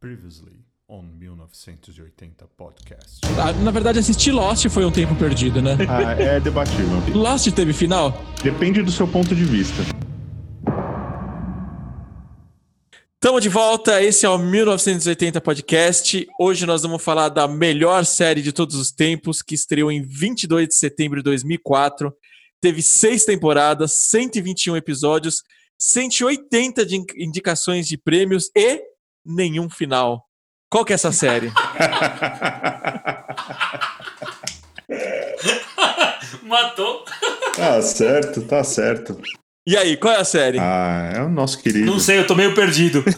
Previously on 1980 Podcast. Ah, Na verdade, assistir Lost foi um tempo perdido, né? Ah, é debatível. Lost teve final? Depende do seu ponto de vista. Tamo de volta, esse é o 1980 Podcast. Hoje nós vamos falar da melhor série de todos os tempos, que estreou em 22 de setembro de 2004. Teve seis temporadas, 121 episódios, 180 de in- indicações de prêmios e nenhum final. Qual que é essa série? Matou. Tá certo, tá certo. E aí, qual é a série? Ah, é o nosso querido. Não sei, eu tô meio perdido.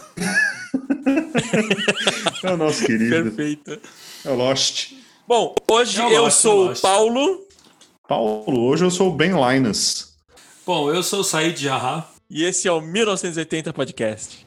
É o nosso querido. Perfeita. É o Lost. Bom, hoje É o eu Lost, sou é o. Paulo Paulo, hoje eu sou o Ben Linus. Bom, eu sou o Said Jarrah. e esse é o 1980 Podcast.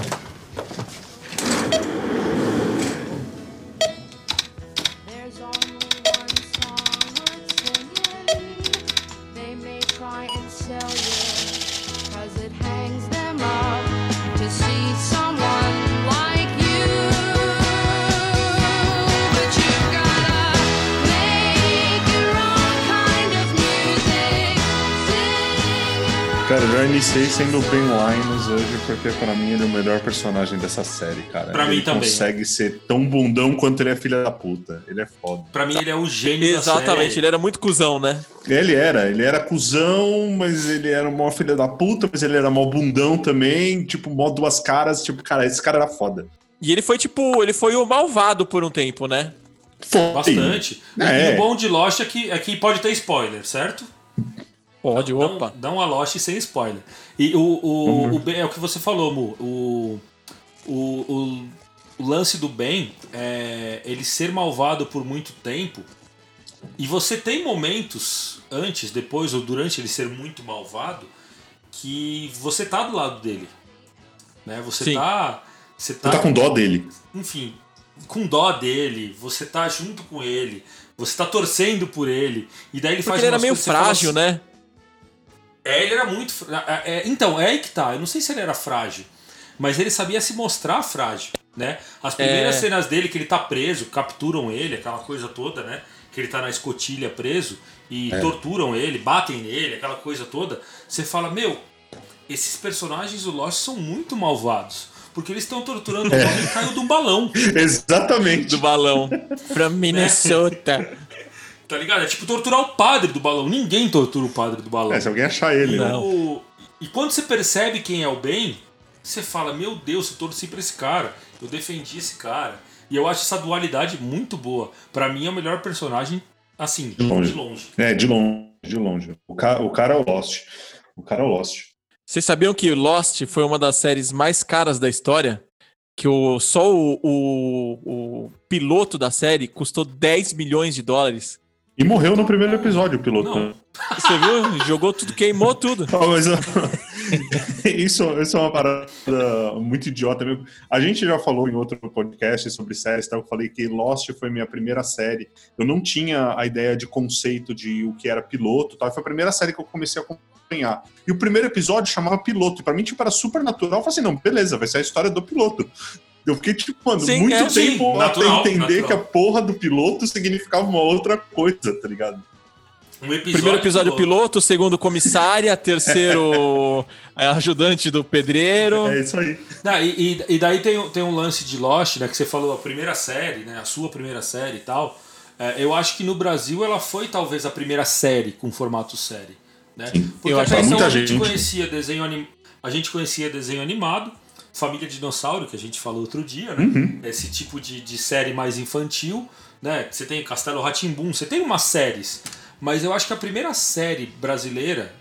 Cara, eu já iniciei sendo o Ben Linus hoje, porque pra mim ele é o melhor personagem dessa série, cara. Pra ele mim também. consegue ser tão bundão quanto ele é filha da puta. Ele é foda. Pra mim, ele é o gênio Exatamente, da ele era muito cuzão, né? Ele era, ele era cuzão, mas ele era o maior filha da puta, mas ele era mó bundão também, tipo, mó duas caras, tipo, cara, esse cara era foda. E ele foi tipo, ele foi o malvado por um tempo, né? Foi. Bastante. E- É. E o bom de Lost é que, é que pode ter spoiler, certo? Pode, Dá um- opa. Dá uma Lost sem spoiler. E o, o, o Ben- é o que você falou, Mu. O, o, o, o lance do Ben é ele ser malvado por muito tempo. E você tem momentos antes, depois ou durante ele ser muito malvado que você tá do lado dele. Né? Você Sim. tá. Você Você tá, tá com dó dele. enfim, com dó dele, você tá junto com ele, você tá torcendo por ele. E daí ele Porque faz ele era meio frágil, assim- né? É, ele era muito. é, é, então, é aí que tá. Eu não sei se ele era frágil, mas ele sabia se mostrar frágil, né? As primeiras É. cenas dele que ele tá preso, capturam ele, aquela coisa toda, né? Que ele tá na escotilha preso e torturam ele, batem nele, aquela coisa toda. Você fala, meu, esses personagens do Lost são muito malvados. Porque eles estão torturando o homem que caiu de um balão. Exatamente. Do balão. From Minnesota. Tá ligado? É tipo torturar o padre do balão. Ninguém tortura o padre do balão. É, se alguém achar ele, né? Não. O- E quando você percebe quem é o bem, você fala: Meu Deus, eu torci pra esse cara, eu defendi esse cara. E eu acho essa dualidade muito boa. Pra mim é o melhor personagem, assim, de longe. longe. É, de longe, de longe. O cara, o cara é o Lost. O cara é o Lost. Vocês sabiam que Lost foi uma das séries mais caras da história? Que o, só o, o, o piloto da série custou 10 milhões de dólares. E morreu no primeiro episódio, o piloto. Não. Você viu? Jogou tudo, queimou tudo. Isso, isso é uma parada muito idiota mesmo. A gente já falou em outro podcast sobre séries, tá? eu falei que Lost foi minha primeira série. Eu não tinha a ideia de conceito de o que era piloto, tá? foi a primeira série que eu comecei a acompanhar. E o primeiro episódio chamava piloto, e pra mim tipo, era super natural. Eu falei assim, não, beleza, vai ser a história do piloto. Eu fiquei, tipo, mano, Sim, muito é, sim, tempo natural, até entender natural. que a porra do piloto significava uma outra coisa, tá ligado? Um episódio Primeiro episódio piloto. piloto, segundo comissária, terceiro é, ajudante do pedreiro. É isso aí. Não, e, e- e daí tem, tem um lance de Lost, né? Que você falou a primeira série, né? A sua primeira série e tal. É, eu acho que no Brasil ela foi talvez a primeira série com formato série. Né? Porque Eu acho até que então muita a gente gente. conhecia desenho anim... a gente conhecia desenho animado, Família Dinossauro, que a gente falou outro dia, né? Uhum. Esse tipo de, de série mais infantil, né? Você tem Castelo Ratimbum, você tem umas séries. Mas eu acho que a primeira série brasileira,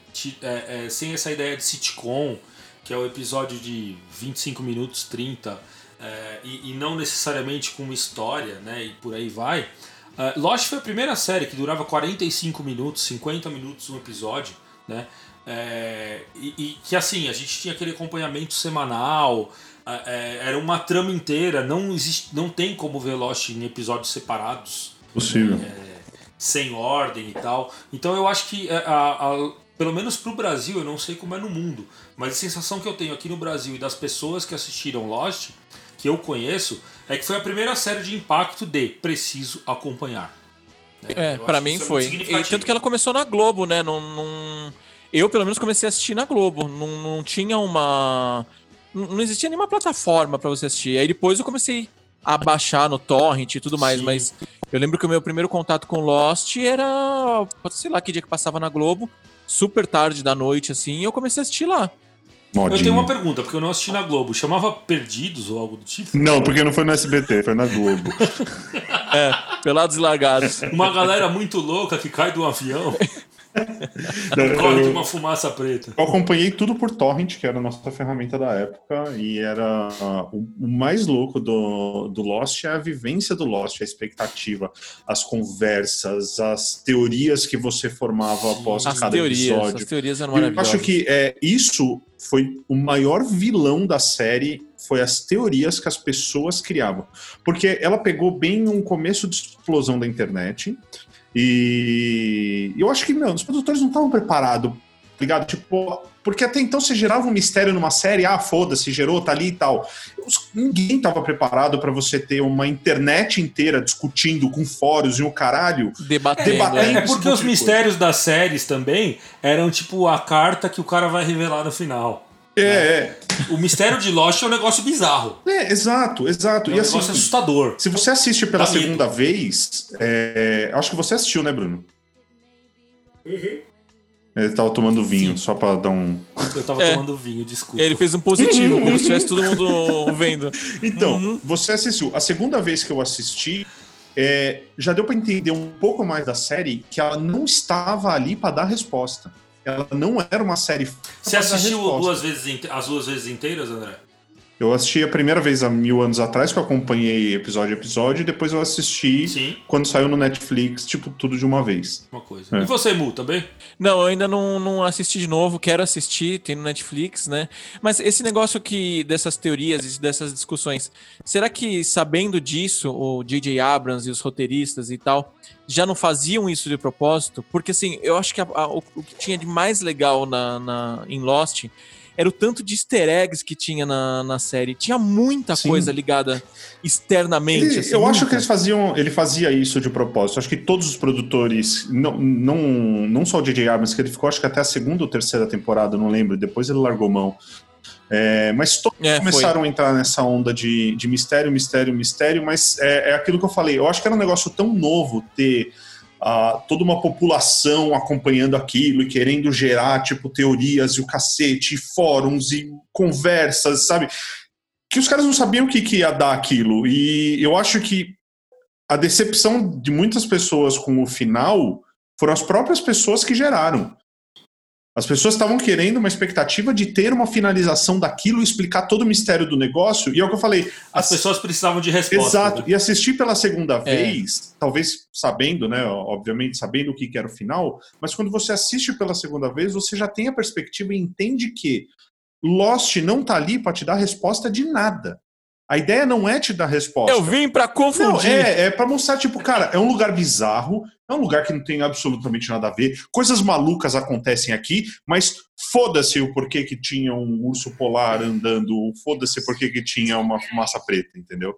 é, é, sem essa ideia de sitcom, que é o episódio de 25 minutos, 30, é, e, e não necessariamente com uma história, né? E por aí vai. É, Lost foi a primeira série que durava 45 minutos, 50 minutos um episódio, né? É, e, e que assim, a gente tinha aquele acompanhamento semanal, é, é, era uma trama inteira, não, existe, não tem como ver Lost em episódios separados Possível. sem ordem e tal. Então eu acho que a, a- pelo menos pro Brasil, eu não sei como é no mundo, mas a sensação que eu tenho aqui no Brasil e das pessoas que assistiram Lost, que eu conheço, é que foi a primeira série de impacto de preciso acompanhar. né? É, acho mim é foi. E tanto que ela começou na Globo, né? Num, num- Eu, pelo menos, comecei a assistir na Globo. Não, não tinha uma. Não existia nenhuma plataforma pra você assistir. Aí depois eu comecei a baixar no Torrent e tudo mais, Sim. mas eu lembro que o meu primeiro contato com Lost era. sei lá que dia que passava na Globo, super tarde da noite, assim, e eu comecei a assistir lá. Eu tenho uma pergunta, porque eu não assisti na Globo. Chamava Perdidos ou algo do tipo? Não, porque não foi no SBT, foi na Globo. É, pelados e largados. Uma galera muito louca que cai do avião corre de uma fumaça preta. Eu acompanhei tudo por Torrent, que era a nossa ferramenta da época, e era ah, o, mais louco do, do Lost é a vivência do Lost, a expectativa, as conversas, as teorias que você formava após As cada teorias, episódio. as teorias eram Eu maravilhosas. acho que é, isso foi o maior vilão da série, foi as teorias que as pessoas criavam. Porque ela pegou bem um começo de explosão da internet, e eu acho que, meu, os produtores não estavam preparados, ligado? Tipo, porque até então você gerava um mistério numa série, ah, foda-se, gerou, tá ali e tal. Os- Ninguém estava preparado para você ter uma internet inteira discutindo com fóruns e o caralho. Debatendo. Debatendo. é. É porque os mistérios das séries também eram tipo a carta que o cara vai revelar no final. É, é, O mistério de Lost é um negócio bizarro. é, exato, exato. É um e assim, negócio assustador. Se você assiste pela Dá medo. segunda vez, é, acho que você assistiu, né, Bruno? Ele tava tomando vinho, Sim. só pra dar um. Eu tava É. tomando vinho, desculpa. Ele fez um positivo, como se tivesse todo mundo vendo. Então, Uhum. você assistiu. A segunda vez que eu assisti, é, já deu pra entender um pouco mais da série que ela não estava ali pra dar resposta. Ela não era uma série. Você assistiu duas vezes, as duas vezes inteiras, André? Eu assisti a primeira vez há mil anos atrás, que eu acompanhei episódio a episódio, e depois eu assisti Sim, quando saiu no Netflix, tipo, tudo de uma vez. uma coisa. É. E você, Mu, também? Não, eu ainda não, não assisti de novo, quero assistir, tem no Netflix, né? Mas esse negócio que dessas teorias e dessas discussões, será que sabendo disso, o J.J. Abrams e os roteiristas e tal, já não faziam isso de propósito? Porque assim, eu acho que a- a- o, o que tinha de mais legal na, na- em Lost era o tanto de easter eggs que tinha na, na série. Tinha muita Sim. coisa ligada externamente. Ele- assim, eu acho que muita. eles faziam, ele fazia isso de propósito. Acho que todos os produtores, não, não, não só o J.J. Abrams, que ele ficou acho que até a segunda ou terceira temporada, não lembro, depois ele largou mão. É, mas todos É, foi. começaram a entrar nessa onda de, de mistério, mistério, mistério, mas é, é aquilo que eu falei. Eu acho que era um negócio tão novo ter toda uma população acompanhando aquilo e querendo gerar, tipo, teorias e o cacete, e fóruns e conversas, sabe? Que os caras não sabiam o que, que ia dar aquilo. E eu acho que a decepção de muitas pessoas com o final foram as próprias pessoas que geraram. As pessoas estavam querendo uma expectativa de ter uma finalização daquilo, explicar todo o mistério do negócio, e é o que eu falei. As as- pessoas precisavam de resposta. Exato. né? E assistir pela segunda É. vez, talvez sabendo, né? Obviamente, sabendo o que que era o final, mas quando você assiste pela segunda vez, você já tem a perspectiva e entende que Lost não tá ali para te dar resposta de nada. A ideia não é te dar resposta. Eu vim Não, confundir. é, é pra mostrar, tipo, cara, é um lugar bizarro, é um lugar que não tem absolutamente nada a ver, coisas malucas acontecem aqui, mas foda-se o porquê que tinha um urso polar andando, foda-se o porquê que tinha uma fumaça preta, entendeu?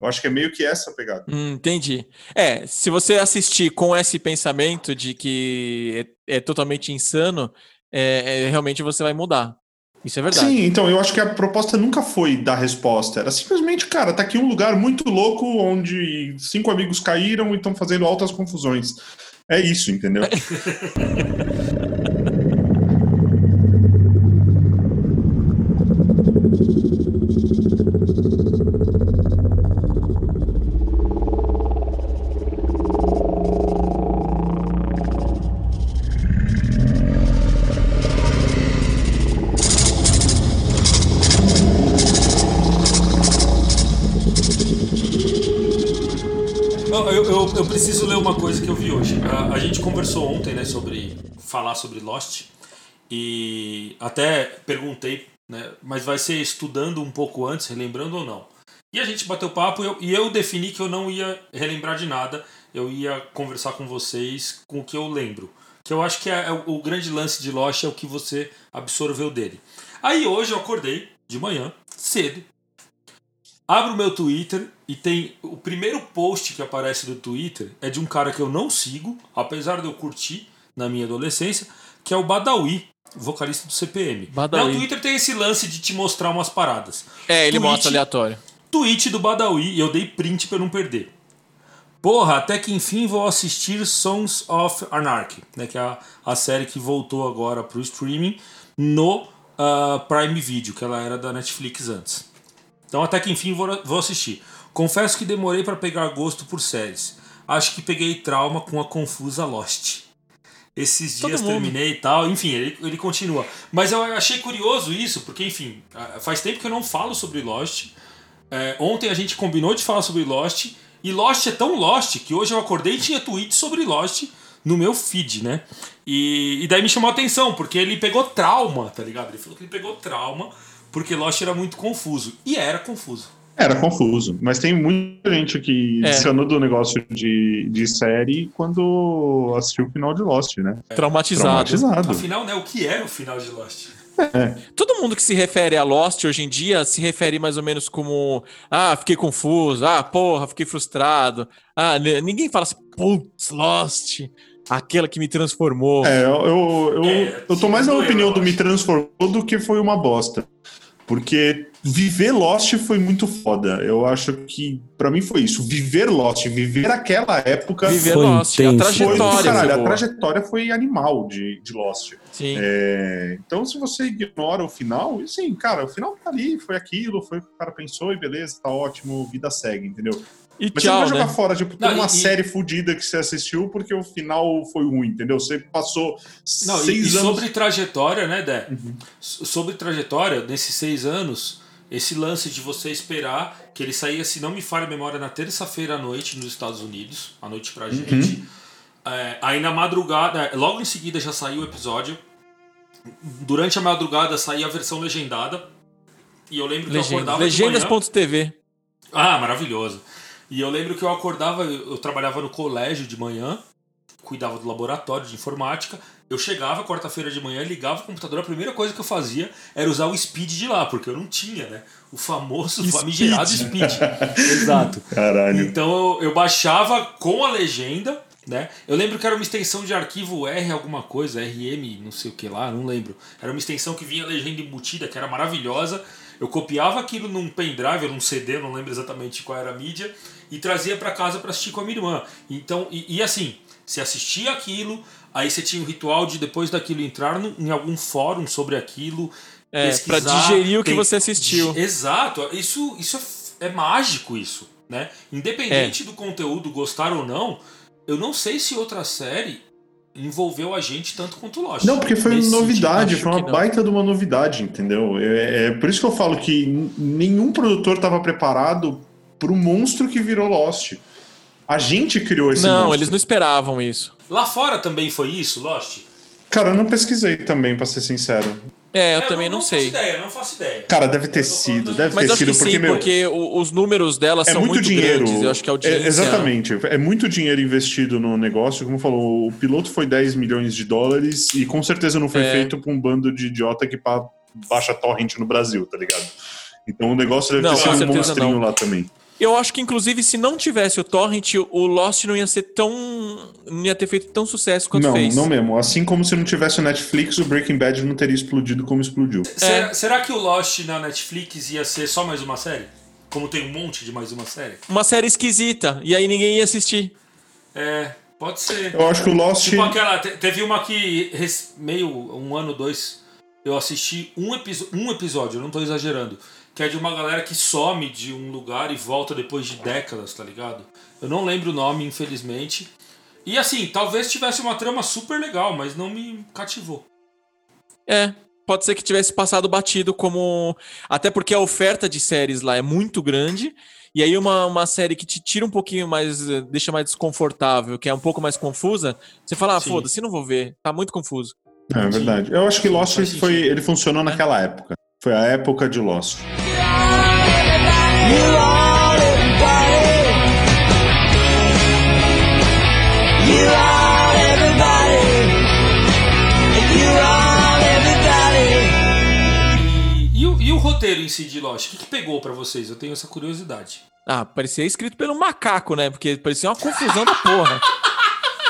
Eu acho que é meio que essa pegada. Hum, entendi. É, se você assistir com esse pensamento de que é, é totalmente insano, é, é, realmente você vai mudar. Isso é verdade. Sim, então eu acho que a proposta nunca foi dar resposta. Era simplesmente, cara, tá aqui um lugar muito louco onde cinco amigos caíram e estão fazendo altas confusões. É isso, entendeu? sobre Lost e até perguntei, né, mas vai ser estudando um pouco antes, relembrando ou não? E a gente bateu papo e eu, e eu defini que eu não ia relembrar de nada, eu ia conversar com vocês com o que eu lembro. que eu acho que é, é o, o grande lance de Lost é o que você absorveu dele. Aí hoje eu acordei de manhã, cedo, abro meu Twitter e tem o primeiro post que aparece no Twitter é de um cara que eu não sigo, apesar de eu curtir na minha adolescência, que é o Badawi, vocalista do CPM. Badawi. Né, O Twitter tem esse lance de te mostrar umas paradas. É, ele Tweet- mostra aleatório. Tweet do Badawi e eu dei print pra eu não perder. Porra, até que enfim vou assistir Sons of Anarchy, né, que é a, a série que voltou agora pro streaming no ah, Prime Video, que ela era da Netflix antes. Então até que enfim vou, vou assistir. Confesso que demorei pra pegar gosto por séries. Acho que peguei trauma com a confusa Lost. Esses Todo dias mundo. terminei e tal, enfim, ele, ele continua. Mas eu achei curioso isso, porque, enfim, ah, faz tempo que eu não falo sobre Lost. É, ontem a gente combinou de falar sobre Lost. E Lost é tão Lost que hoje eu acordei e tinha tweet sobre Lost no meu feed, né? E, e daí me chamou a atenção, porque ele pegou trauma, tá ligado? Ele falou que ele pegou trauma porque Lost era muito confuso. E era confuso. Era confuso, mas tem muita gente que É. desanou do negócio de, de série quando assistiu o final de Lost, né? Traumatizado. Traumatizado. Afinal, né, o que era o final de Lost? Todo mundo que se refere a Lost hoje em dia se refere mais ou menos como ah, fiquei confuso, ah, porra, fiquei frustrado. Ah, ninguém fala assim, putz, Lost, aquela que me transformou. É, eu, eu, eu, É, eu tô mais na opinião do Me. Transformou do que foi uma bosta. Porque viver Lost foi muito foda. Eu acho que, pra mim, foi isso. Viver Lost, viver aquela época. Viver Foi Lost, a intenso. Foi trajetória. caralho. foi A trajetória foi animal de, de Lost. Sim. É, então, se você ignora o final, sim, cara, o final tá ali, foi aquilo, foi o que o cara pensou e beleza, tá ótimo, vida segue, entendeu? E Mas você não tchau, vai jogar né? fora, tipo, Não, toda uma e- série fodida que você assistiu porque o final foi ruim, entendeu? Você passou Não, e, seis e anos. sobre trajetória, né, Dé? Uhum. Sobre trajetória, nesses seis anos, esse lance de você esperar que ele saía, se não me falha a memória, na terça-feira à noite nos Estados Unidos, à noite pra gente. Uhum. É, aí na madrugada, é, logo em seguida já saiu o episódio. Durante a madrugada saía a versão legendada. E eu lembro que eu Legenda- acordava. Legendas.tv. Ah, maravilhoso. E eu lembro que eu acordava, eu trabalhava no colégio de manhã, cuidava do laboratório de informática. Eu chegava quarta-feira de manhã, ligava o computador, a primeira coisa que eu fazia era usar o speed de lá, porque eu não tinha, né? O famoso, Speed. famigerado speed. Exato. Caralho. Então eu, eu baixava com a legenda, né? Eu lembro que era uma extensão de arquivo R alguma coisa, RM, não sei o que lá, não lembro. Era uma extensão que vinha legenda embutida, que era maravilhosa. Eu copiava aquilo num pendrive, num CD, não lembro exatamente qual era a mídia, e trazia para casa para assistir com a minha irmã. Então, e, e assim, você assistia aquilo, aí você tinha o ritual de depois daquilo entrar no- em algum fórum sobre aquilo, É, pra digerir o que tem- você assistiu. Exato, isso, isso é, é mágico isso, né? É. Independente do conteúdo gostar ou não, eu não sei se outra série envolveu a gente tanto quanto Lost. Não, porque foi Nesse novidade, foi uma baita de uma novidade, entendeu? É, é por isso que eu falo que nenhum produtor estava preparado pro monstro que virou Lost. A gente criou esse Não, monstro. eles não esperavam isso. Lá fora também foi isso, Lost? Cara, eu não pesquisei também, pra ser sincero. É, eu É, também não, sei. Não faço ideia, não faço ideia. Cara, deve ter Eu sido, deve Mas ter acho sido, que porque, sim, meu, porque os números dela é são muito, muito, dinheiro. grandes. Eu acho que a audiência... É, exatamente. É muito dinheiro investido no negócio. Como falou, o piloto foi 10 milhões de dólares e com certeza não foi É. feito por um bando de idiota que baixa torrent no Brasil, tá ligado? Então o negócio deve Não, ter sido um monstrinho não. lá também. Eu acho que, inclusive, se não tivesse o Torrent, o Lost não ia ser tão. não ia ter feito tão sucesso quanto não, fez. não mesmo. Assim como se não tivesse o Netflix, o Breaking Bad não teria explodido como explodiu. É. Será, será que o Lost na Netflix ia ser só mais uma série? Como tem um monte de mais uma série? Uma série esquisita, e aí ninguém ia assistir. É, pode ser. Eu acho que o Lost. Tipo aquela. te- Teve uma que meio um ano, dois. Eu assisti um, episo- um episódio, eu não tô exagerando. Que é de uma galera que some de um lugar e volta depois de décadas, tá ligado? Eu não lembro o nome, infelizmente. E assim, talvez tivesse uma trama super legal, mas não me cativou. É, pode ser que tivesse passado batido como. Até porque a oferta de séries lá é muito grande. E aí, uma, uma série que te tira um pouquinho mais. deixa mais desconfortável, que é um pouco mais confusa, você fala, ah, foda-se, não vou ver. Tá muito confuso. É verdade. Eu acho que Lost foi, ele funcionou naquela época. Foi a época de Lost roteiro em si de lógica, o que, que pegou para vocês? Eu tenho essa curiosidade. Ah, parecia escrito pelo macaco, né? Porque parecia uma confusão da porra.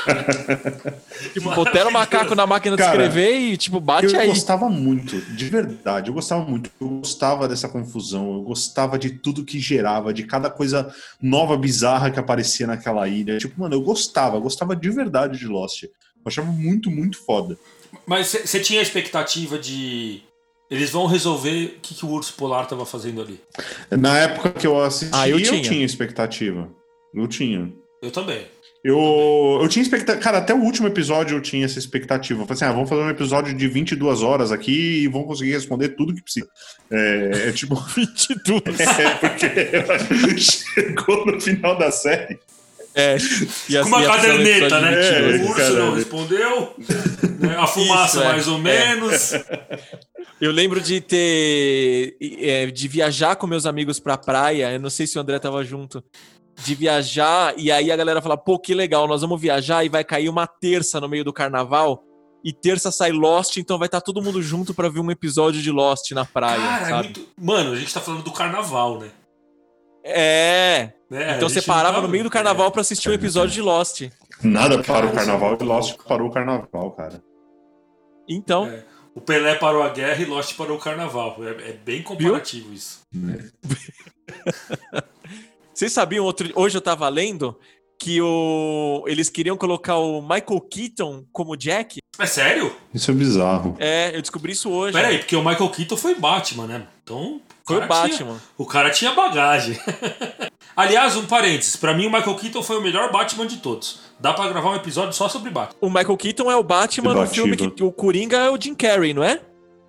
tipo, botaram o macaco na máquina de Cara, escrever e, tipo, bate eu aí. gostava muito, de verdade, eu gostava muito. Eu gostava dessa confusão, eu gostava de tudo que gerava, de cada coisa nova, bizarra que aparecia naquela ilha. Tipo, mano, eu gostava, eu gostava de verdade de Lost. Eu achava muito, muito foda. Mas você tinha a expectativa de. Eles vão resolver o que, que o urso polar tava fazendo ali. Na época que eu assisti, Ah, eu eu, tinha. tinha. expectativa. Eu tinha. Eu também. Eu, eu tinha expectativa. Cara, até o último episódio eu tinha essa expectativa. Eu falei assim: ah, vamos fazer um episódio de 22 horas aqui e vamos conseguir responder tudo que precisa. É, é tipo. 22. É, porque chegou no final da série. É, e Com uma caderneta, episódio né? 22. É, o urso cara. não respondeu. né? A fumaça, Isso, é. mais ou É. menos. Eu lembro de ter. é, de viajar com meus amigos pra praia. Eu não sei se o André tava junto. De viajar, e aí a galera fala: pô, que legal, nós vamos viajar e vai cair uma terça no meio do carnaval. E terça sai Lost, então vai estar todo mundo junto pra ver um episódio de Lost na praia, Cara, é sabe? muito... Mano, a gente tá falando do carnaval, né? É. Né? Então você parava tava- no meio do carnaval pra assistir um episódio de Lost. Nada para o carnaval e Lost parou o carnaval, cara. Então, É. O Pelé parou a guerra e Lost parou o carnaval. É, é bem comparativo isso. vocês sabiam outro. Hoje eu tava lendo que o... eles queriam colocar o Michael Keaton como Jack. É sério? Isso é bizarro. É, eu descobri isso hoje. Pera aí, porque o Michael Keaton foi Batman, né? Então. Foi o cara tinha- Batman. o cara tinha bagagem. Aliás, um parênteses. Pra mim, o Michael Keaton foi o melhor Batman de todos. Dá pra gravar um episódio só sobre Batman. O Michael Keaton é o Batman no filme que o Coringa é o Jim Carrey, não é?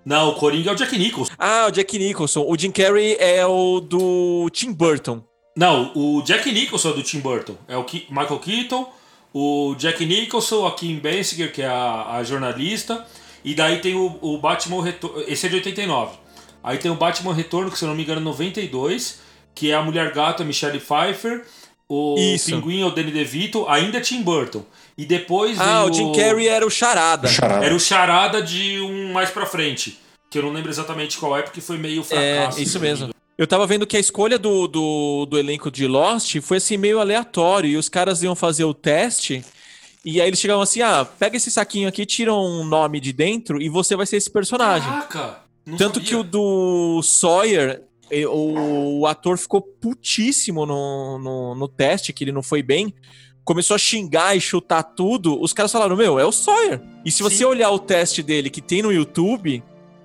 Não, o Coringa é o Jack Nicholson. Ah, o Jack Nicholson. O Jim Carrey é o do Tim Burton. Não, o Jack Nicholson é do Tim Burton. É o Michael Keaton, o Jack Nicholson, a Kim Basinger, que é a, a jornalista. E daí tem o, o Batman Retorno. Esse é de 89. Aí tem o Batman Retorno, que se eu não me engano é 92, que é a Mulher Gato, a Michelle Pfeiffer. O Isso. Pinguim é o Danny DeVito, ainda é Tim Burton. E depois Ah, o Jim Carrey era o Charada. Charada. Era o Charada de um mais pra frente. Que eu não lembro exatamente qual é, porque foi meio É, fracasso. isso mesmo. Eu tava vendo que a escolha do, do, do elenco de Lost foi assim meio aleatório. E os caras iam fazer o teste. E aí eles chegavam assim: ah, pega esse saquinho aqui, tira um nome de dentro e você vai ser esse personagem. Caraca! Tanto sabia. que o do Sawyer, o, o ator ficou putíssimo no, no, no teste, que ele não foi bem. Começou a xingar e chutar tudo. Os caras falaram: Meu, é o Sawyer. E se você Sim. olhar o teste dele que tem no YouTube,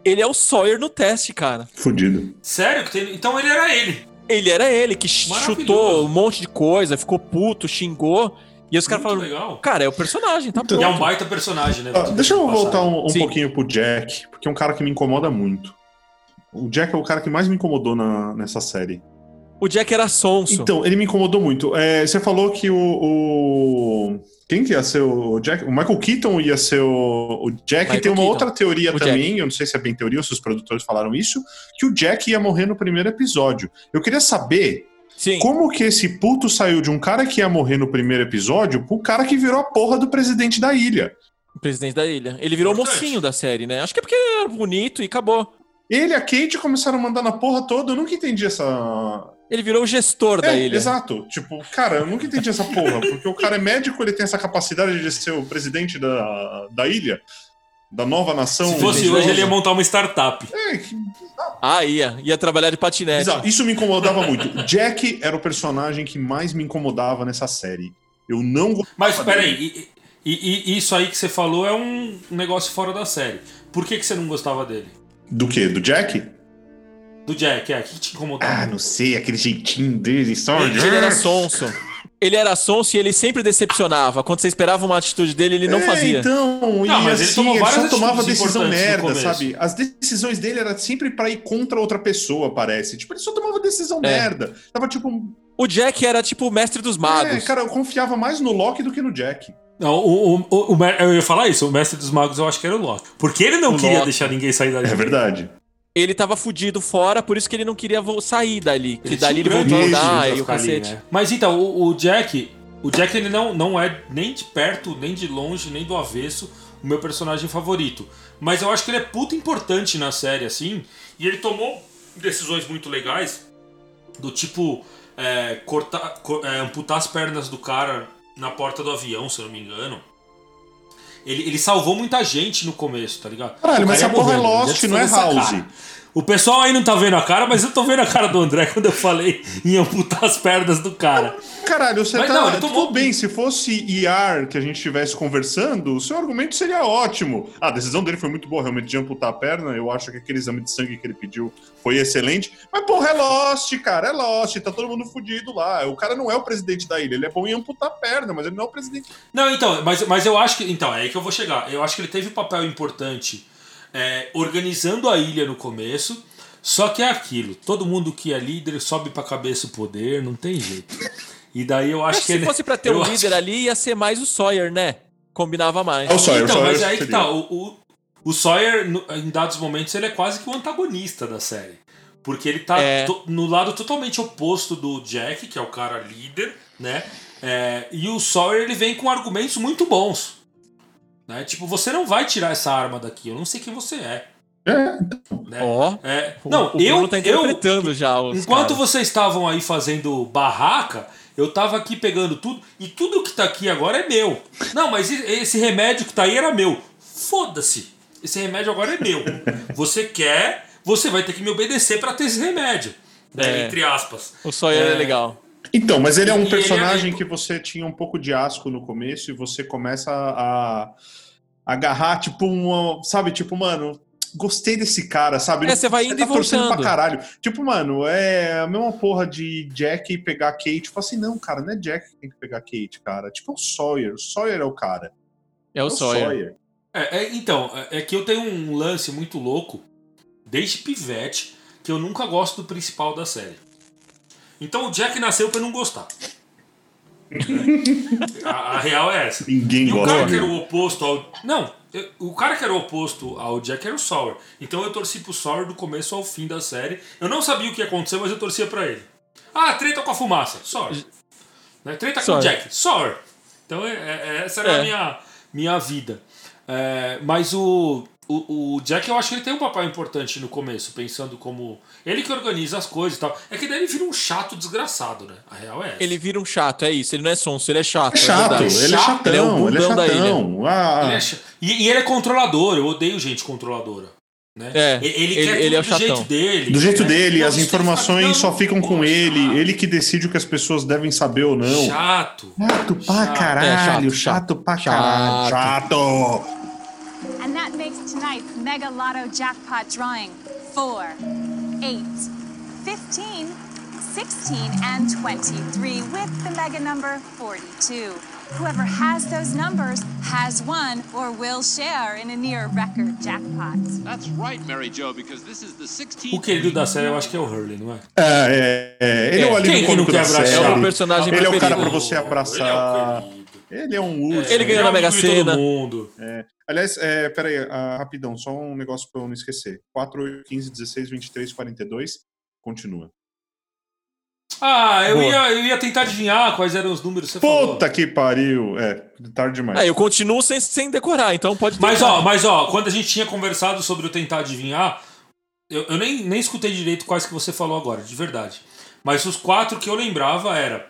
ele é o Sawyer no teste, cara. Fudido. Sério? Então ele era ele. Ele era ele que chutou um monte de coisa, ficou puto, xingou. E os caras falaram: legal. Cara, é o personagem, tá Então- E é um pronto. baita personagem, né? Ah, deixa eu voltar um, um pouquinho pro Jack, porque é um cara que me incomoda muito. O Jack é o cara que mais me incomodou na- nessa série. O Jack era sonso. Então, ele me incomodou muito. É, você falou que o, o- Quem que ia ser o Jack? O Michael Keaton ia ser o, o Jack. Michael tem uma Keaton. outra teoria O também, eu não sei se é bem teoria ou se os produtores falaram isso, que o Jack ia morrer no primeiro episódio. Eu queria saber Sim. como que esse puto saiu de um cara que ia morrer no primeiro episódio pro cara que virou a porra do presidente da ilha. O presidente da ilha. Ele virou o mocinho da série, né? Acho que é porque era bonito e acabou. Ele e a Kate começaram a mandar na porra toda, eu nunca entendi essa. Ele virou o gestor da É, ilha. Exato. Tipo, cara, eu nunca entendi essa porra, porque o cara é médico, ele tem essa capacidade de ser o presidente da, da ilha, da nova nação. Se fosse hoje, ele ia montar uma startup. É, que Ah, ia. Ia trabalhar de patinete. bizarro. Isso me incomodava muito. Jack era o personagem que mais me incomodava nessa série. Eu não gostava. Mas dele. peraí, e, e, e isso aí que você falou é um negócio fora da série. Por que, que você não gostava dele? Do quê? Do Jack? Do Jack, é, o que te incomodava? Ah, não sei, aquele jeitinho dele, só. Ele era sonso. Ele era sonso e ele sempre decepcionava. Quando você esperava uma atitude dele, ele não É, fazia. Então, e Não, mas ele assim, ele, várias só tomava decisão merda, sabe? As decisões dele era sempre pra ir contra outra pessoa, parece. Tipo, ele só tomava decisão É. merda. Tava tipo. O Jack era tipo o mestre dos É, magos. cara, eu confiava mais no Loki do que no Jack. Não, o, o, o, eu ia falar isso, o mestre dos magos eu acho que era o Loki. Porque ele não O queria Loki. deixar ninguém sair dali. É verdade. Ele tava fudido fora, por isso que ele não queria sair dali. Que Ele dali ele voltou a andar e o cacete. né? Mas então, o, o Jack, o Jack ele não, não é nem de perto, nem de longe, nem do avesso o meu personagem favorito. Mas eu acho que ele é puta importante na série, assim, e ele tomou decisões muito legais, do tipo é, cortar, co- é, amputar as pernas do cara na porta do avião, se eu não me engano. Ele, ele salvou muita gente no começo, tá ligado? Caralho, mas essa porra é morrendo, Lost, não é House. O pessoal aí não tá vendo a cara, mas eu tô vendo a cara do André quando eu falei em amputar as pernas do cara. Caralho, você Mas tá. não, tomou- Tudo bem, se fosse IAR que a gente estivesse conversando, o seu argumento seria ótimo. Ah, a decisão dele foi muito boa, realmente, de amputar a perna. Eu acho que aquele exame de sangue que ele pediu foi excelente. Mas, porra, é Lost, cara, é Lost. Tá todo mundo fudido lá. O cara não é o presidente da ilha. Ele é bom em amputar a perna, mas ele não é o presidente. Não, então, mas, mas eu acho que. Então, é aí que eu vou chegar. Eu acho que ele teve um papel importante é, organizando a ilha no começo. Só que é aquilo, todo mundo que é líder sobe pra cabeça o poder, não tem jeito. E daí eu acho Mas que se ele. fosse pra ter um acho líder ali, ia ser mais o Sawyer, né? Combinava mais. É o Sawyer, Então, o Sawyer mas aí que tá. O, o, o Sawyer, no- em dados momentos, ele é quase que o antagonista da série. Porque ele tá É. to- no lado totalmente oposto do Jack, que é o cara líder, né? É, e o Sawyer ele vem com argumentos muito bons. Né? Tipo, você não vai tirar essa arma daqui, eu não sei quem você é. É, Né? Ó, É, o- não, o Bruno eu, tá eu, interpretando já os Enquanto caras. vocês estavam aí fazendo barraca, eu tava aqui pegando tudo e tudo que tá aqui agora é meu. Não, mas esse remédio que tá aí era meu. Foda-se. Esse remédio agora é meu. Você quer, você vai ter que me obedecer pra ter esse remédio. Né? É. Entre aspas. O Sawyer é, É. legal. Então, mas ele é E um personagem é- que você tinha um pouco de asco no começo e você começa a agarrar, tipo, uma. Sabe, tipo, mano. Gostei desse cara, sabe? É, você vai indo tá e torcendo voltando. pra caralho. Tipo, mano, é a mesma porra de Jack pegar Kate. Tipo assim, não, cara, não é Jack que tem que pegar Kate, cara. Tipo, é o Sawyer. O Sawyer é o cara. É o Sawyer. É, é, então, é, é que eu tenho um lance muito louco, desde pivete, que eu nunca gosto do principal da série. Então o Jack nasceu pra eu não gostar. a, a real é essa. Ninguém E o gosta cara que era o oposto ao. Não, eu- o cara que era o oposto ao Jack era o Sawyer. Então eu torci pro Sawyer do começo ao fim da série. Eu não sabia o que ia acontecer, mas eu torcia pra ele. Ah, treta com a fumaça. Sawyer. Né? Treta com o. Jack. Sawyer. Então é- é- essa era É. a minha, minha vida. É, mas o, o, o Jack, eu acho que ele tem um papel importante no começo, pensando como. Ele que organiza as coisas e tal. É que daí ele vira um chato desgraçado, né? A real é essa. Ele vira um chato, é isso. Ele não é sonso, ele é chato. É chato, verdade. ele é chato, chatão, ele é o ele é da chatão. Ah, Ele é cha- e, e ele é controlador, eu odeio gente controladora. Né? É, ele, ele- quer ele é o do jeito chatão. dele. do jeito né? dele, Não, as informações só ficam com ele, chato. ele que decide o que as pessoas devem saber ou não. Chato. Chato pra Chato. caralho, É, chato, chato, chato. pra caralho. Chato. Mega Lotto jackpot drawing 4, 8, 15, 16, and 23 with the mega number 42. Whoever has those numbers has won or will share in a near record jackpot. That's right, Mary Jo, because this is the 16th. O querido da série eu acho que é o Hurley, não é? É, é, é, ele é, É, o alívio quem que não cômico quer da abraçar? série. É o personagem Ele é o cara pra você abraçar. Ele é é um urso. Ele ganhou é na o Mega Sena. mundo. Aliás, é, peraí, ah, rapidão, só um negócio pra eu não esquecer. 4, 8, 15, 16, 23, 42. Continua. Ah, eu Boa. ia, eu ia tentar adivinhar quais eram os números que você falou. Puta que pariu. É, tarde demais. É, eu continuo sem, sem decorar, então pode Mas ó, mas ó, quando a gente tinha conversado sobre o tentar adivinhar, eu, eu nem, nem escutei direito quais que você falou agora, de verdade. Mas os quatro que eu lembrava era.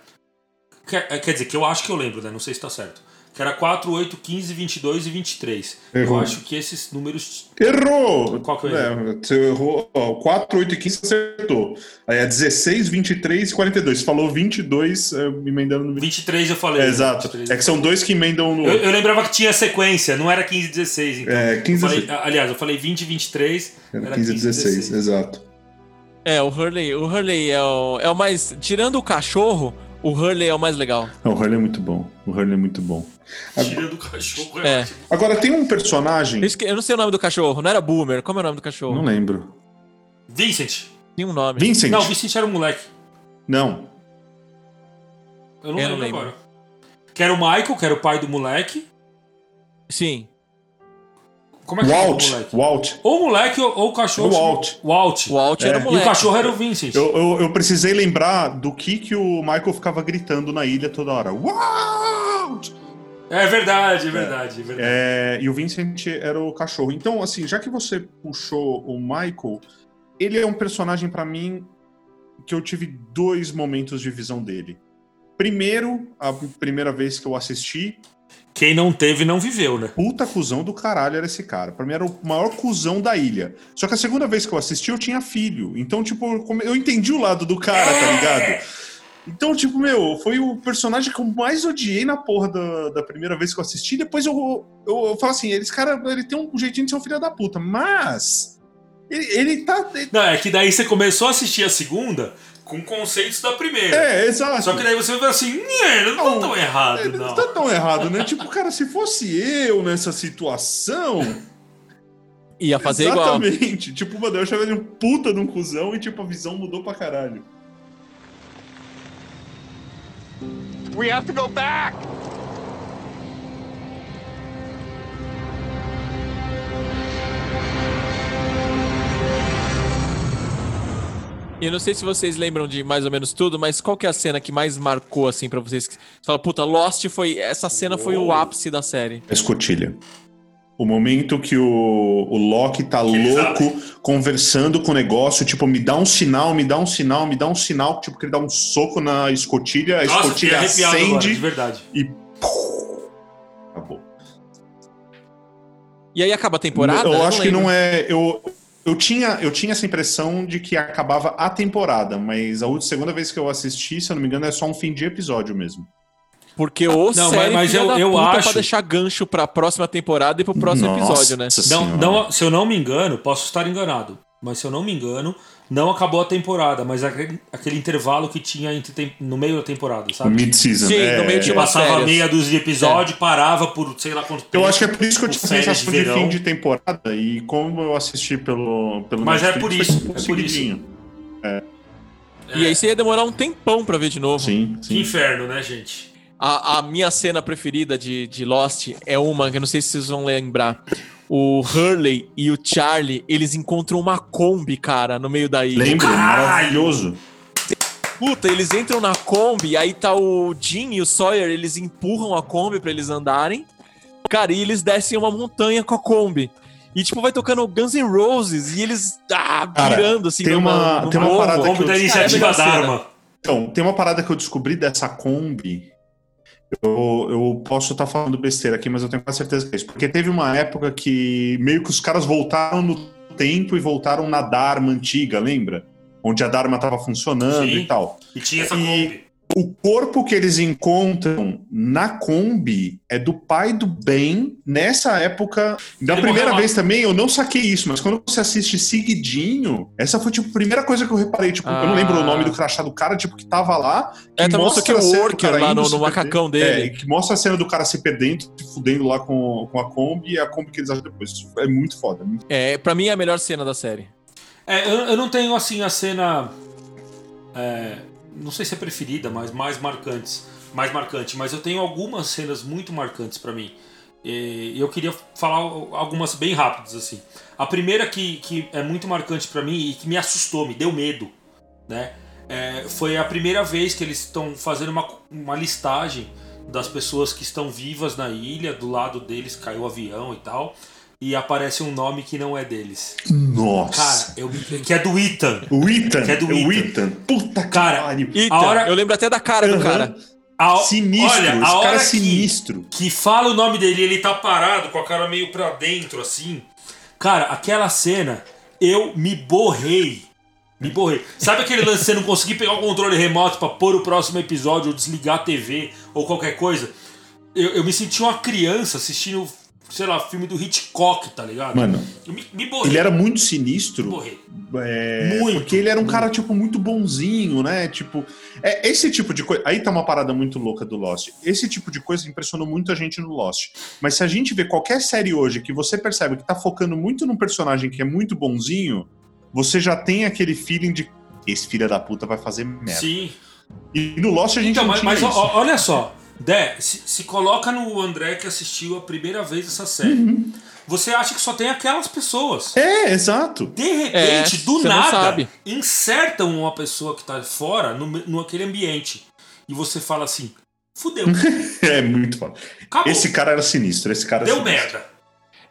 Quer, é, quer dizer, que eu acho que eu lembro, né? Não sei se tá certo. Que era 4, 8, 15, 22 e 23. Errou. Eu acho que esses números. Errou! Qual que eu é, Você errou. Ó, 4, 8 e 15 acertou. Aí é 16, 23 e 42. Você falou 22, é, emendando no 20. 23 eu falei. É, né? exato. 23 É que são dois que emendam no Eu, eu lembrava que tinha sequência, não era 15 16. Então. É, 15 Eu falei- 16. aliás, eu falei 20 23. Era 15 e 16, exato. É, o Hurley, o Hurley é o, é o mais. Tirando o cachorro, o Hurley é o mais legal. Não, o Hurley é muito bom. O Hurley é muito bom. Tirando o cachorro. É. ótimo. Agora, tem um personagem. Eu, esque- eu não sei o nome do cachorro, não era Boomer. Como é o nome do cachorro? Não lembro. Vincent. Tinha um nome. Vincent? Não, Vincent era um moleque. Não. Eu não Eu lembro lembro. agora. Que era o Michael, que era o pai do moleque. Sim. Como é que é o Walt. moleque? Walt. Ou o moleque ou, ou o cachorro. O Walt. Walt. O Walt era É. o E o moleque. cachorro era o Vincent. Eu, eu, eu precisei lembrar do que, que o Michael ficava gritando na ilha toda hora. Walt! É verdade, é verdade, é verdade. É, e o Vincent era o cachorro. Então, assim, já que você puxou o Michael, ele é um personagem pra mim que eu tive dois momentos de visão dele. Primeiro, a primeira vez que eu assisti, Quem não teve, não viveu, né? puta cuzão do caralho era esse cara. Pra mim era o maior cuzão da ilha. Só que a segunda vez que eu assisti, eu tinha filho. Então, tipo, eu entendi o lado do cara, tá ligado? Então, tipo, meu, foi o personagem que eu mais odiei na porra da, da primeira vez que eu assisti. Depois eu, eu, eu falo assim, esse cara, ele tem um jeitinho de ser um filho da puta, mas... Ele, ele tá... ele- Não, é que daí você começou a assistir a segunda com conceitos da primeira. é, exato. Só que daí você vai ver assim, "Nhê, não tá Não, tão errado, Ele não. não tá tão errado, né? tipo, cara, se fosse eu nessa situação... Ia fazer igual. Exatamente. Tipo, mano, eu achava ele um puta de um cuzão e, tipo, a visão mudou pra caralho. We have to go back! Eu não sei se vocês lembram de mais ou menos tudo, mas qual que é a cena que mais marcou, assim, pra vocês? Você fala, puta, Lost foi. Essa cena foi o ápice da série. A escotilha. O momento que o, o Loki tá louco, conversando com o negócio, tipo, me dá um sinal, me dá um sinal, me dá um sinal, tipo, que ele dá um soco na escotilha, a Nossa, escotilha arrepiado agora, de acende verdade. e. pum, Acabou. E aí acaba a temporada? eu acho que lembro. não é. Eu, eu, tinha, eu tinha essa impressão de que acabava a temporada, mas a última, segunda vez que eu assisti, se eu não me engano, é só um fim de episódio mesmo. Porque o Não, série mas filha eu- da eu puta acho- pra deixar gancho pra próxima temporada e pro próximo Nossa episódio, né? Não, não, se eu não me engano, posso estar enganado, mas se eu não me engano, não acabou a temporada, mas aquele, aquele intervalo que tinha entre tem- no meio da temporada, sabe? mid-season. Sim, é, no meio Que tinha umas passava férias. meia dúzia de episódio, parava por sei lá quanto tempo. Eu acho que é por isso que eu tive a sensação de, verão. fim de temporada e como eu assisti pelo, pelo Mas é Netflix, por isso, é por isso. seguidinho. E aí você ia demorar um tempão pra ver de novo. Sim, Que sim. inferno, né, gente? A, a minha cena preferida de, de Lost é uma que eu não sei se vocês vão lembrar. O Hurley e o Charlie, eles encontram uma Kombi, cara, no meio da ilha. Lembro, Caralho! maravilhoso. Puta, eles entram na Kombi, aí tá o Jim e o Sawyer, eles empurram a Kombi pra eles andarem. Cara, e eles descem uma montanha com a Kombi. E, tipo, vai tocando Guns N' Roses e eles ah, Cara, pirando, assim, tem numa- uma- no tem uma parada Como da Cara, é a iniciativa melhor cena. Dharma. Então, tem uma parada que eu descobri dessa Kombi. Eu, eu posso estar falando besteira aqui, mas eu tenho quase certeza que é isso. Porque teve uma época que meio que os caras voltaram no tempo e voltaram na Dharma antiga, lembra? Onde a Dharma tava funcionando Sim. e tal. E tinha essa E- Kombi. O corpo que eles encontram na Kombi é do pai do Ben nessa época. Da Ele primeira vez também, eu não saquei isso, mas quando você assiste seguidinho, essa foi tipo a primeira coisa que eu reparei. Tipo, eu não lembro o nome do crachá do cara, tipo, que tava lá. Que É, tá mostrando que é o worker lá no- no perder. macacão dele. É, que mostra a cena do cara se perdendo, se fudendo lá com, com a Kombi e a Kombi que eles acham depois. Isso É muito foda. muito É, pra mim é a melhor cena da série. É, eu, eu não tenho assim a cena. é, não sei se é preferida, mas mais marcantes. Mais marcante, mas eu tenho algumas cenas muito marcantes pra mim. E eu queria falar algumas bem rápidas assim. A primeira que, que é muito marcante pra mim e que me assustou, me deu medo, né? É, foi a primeira vez que eles estão fazendo uma, uma listagem das pessoas que estão vivas na ilha. Do lado deles caiu o avião e tal. E aparece um nome que não é deles. Nossa. Cara, eu, que é do Ethan. o Ethan. que é do o Ethan. Ethan. Puta que Cara, pariu. A hora- eu lembro até da cara do Aham. cara. A- Sinistro. Olha, a cara hora é que, sinistro. que fala o nome dele, ele tá parado com a cara meio pra dentro assim. Cara, aquela cena, eu me borrei. Me borrei. Sabe aquele lance de você não conseguir pegar o controle remoto pra pôr o próximo episódio ou desligar a TV ou qualquer coisa? Eu, eu me senti uma criança assistindo, sei lá, filme do Hitchcock, tá ligado? Mano, me, me ele era muito sinistro. É, Muito, porque ele era um muito. cara, tipo, muito bonzinho, né? Tipo, é, esse tipo de coisa. Aí tá uma parada muito louca do Lost. Esse tipo de coisa impressionou muito a gente no Lost. Mas se a gente vê qualquer série hoje que você percebe que tá focando muito num personagem que é muito bonzinho, você já tem aquele feeling de esse filho da puta vai fazer merda. Sim. E no Lost a gente Então, não mas, tinha mas isso. olha só, Dé, se, se coloca no André que assistiu a primeira vez essa série. Uhum. Você acha que só tem aquelas pessoas. É, exato. De repente, É, do nada, insertam uma pessoa que tá fora no, no aquele ambiente. E você fala assim: fudeu, É muito foda. acabou. Esse cara era sinistro. Esse cara Deu era sinistro. merda.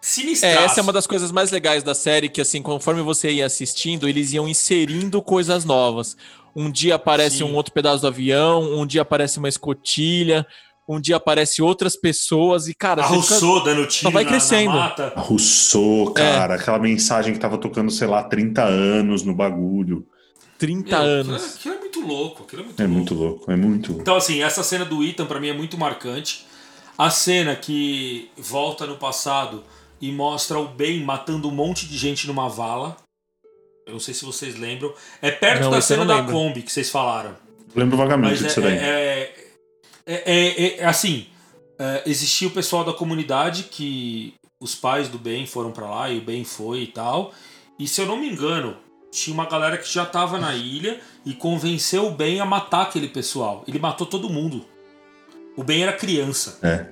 Sinistraço. É, essa é uma das coisas mais legais da série, que assim, conforme você ia assistindo, eles iam inserindo coisas novas. Um dia aparece Sim. um outro pedaço do avião, um dia aparece uma escotilha, um dia aparece outras pessoas e, cara, A você fica- Rousseau dando tiro vai na- crescendo. na mata. A Rousseau, É. cara, aquela mensagem que tava tocando, sei lá, 30 anos no bagulho. 30 Meu, anos. Aquilo, aquilo é muito louco. Aquilo é muito É louco. muito louco, é muito louco. Então, assim, essa cena do Ethan pra mim é muito marcante. A cena que volta no passado e mostra o Ben matando um monte de gente numa vala. Eu não sei se vocês lembram. É perto Não, da cena da lembro. Kombi que vocês falaram. Lembro vagamente Mas é, disso daí. é, é, é- é- assim, é, existia o pessoal da comunidade que os pais do Ben foram pra lá e o Ben foi e tal. E se eu não me engano, tinha uma galera que já tava na ilha e convenceu o Ben a matar aquele pessoal. Ele matou todo mundo. O Ben era criança. É.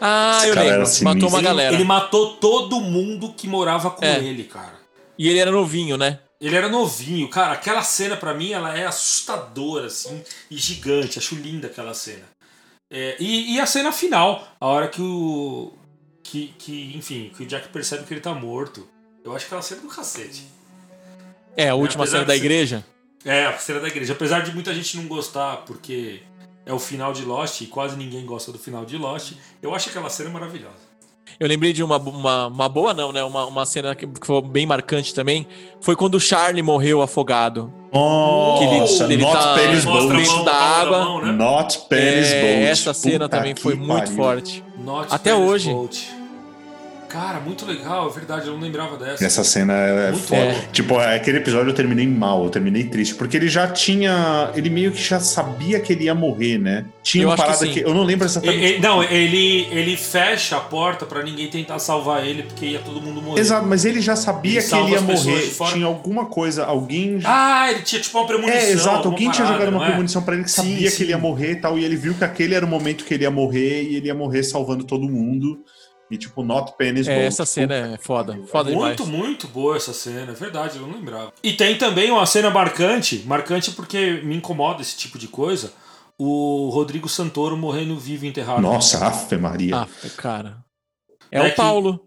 Ah, Esse eu lembro. Matou uma Ele, galera. ele matou todo mundo que morava com É. ele, cara. E ele era novinho, né? Ele era novinho, cara. Aquela cena pra mim ela é assustadora, assim, e gigante. Acho linda aquela cena. É, e, e a cena final, a hora que o. Que, que, enfim, que o Jack percebe que ele tá morto. Eu acho aquela cena do cacete. É, a última apesar cena da ser- igreja. É, a cena da igreja. Apesar de muita gente não gostar, porque é o final de Lost e quase ninguém gosta do final de Lost, eu acho aquela cena maravilhosa. Eu lembrei de uma, uma, uma boa, não, né? Uma, uma cena que foi bem marcante também. Foi quando o Charlie morreu afogado. Nossa, Que ele- ele not tá- dentro da água. mão, né? Not Penny's É, Boat. essa cena Puta também foi que muito pariu. forte. Not Até hoje. Boat. Cara, muito legal, é verdade, eu não lembrava dessa. Essa cena é Muito foda. bom. Tipo, aquele episódio eu terminei mal, eu terminei triste. Porque ele já tinha. Ele meio que já sabia que ele ia morrer, né? Tinha Eu uma que parada sim. que. Eu não lembro exatamente. E- e- não, ele, ele fecha a porta pra ninguém tentar salvar ele, porque ia todo mundo morrer. Exato, mas ele já sabia Ele que ele ia morrer. Tinha alguma coisa, alguém. Ah, ele tinha tipo uma premonição. é, exato, alguém tinha parada, jogado uma é? premonição pra ele que Sim, sabia sim. que ele ia morrer e tal, e ele viu que aquele era o momento que ele ia morrer e ele ia morrer salvando todo mundo. E tipo, not pennies É, boat. essa cena é foda. Foda Muito, demais. muito boa essa cena, é verdade, eu não lembrava. E tem também uma cena marcante, marcante porque me incomoda esse tipo de coisa, o Rodrigo Santoro morrendo vivo enterrado. Nossa, Ave Maria. Ah, cara. É, É o que- Paulo.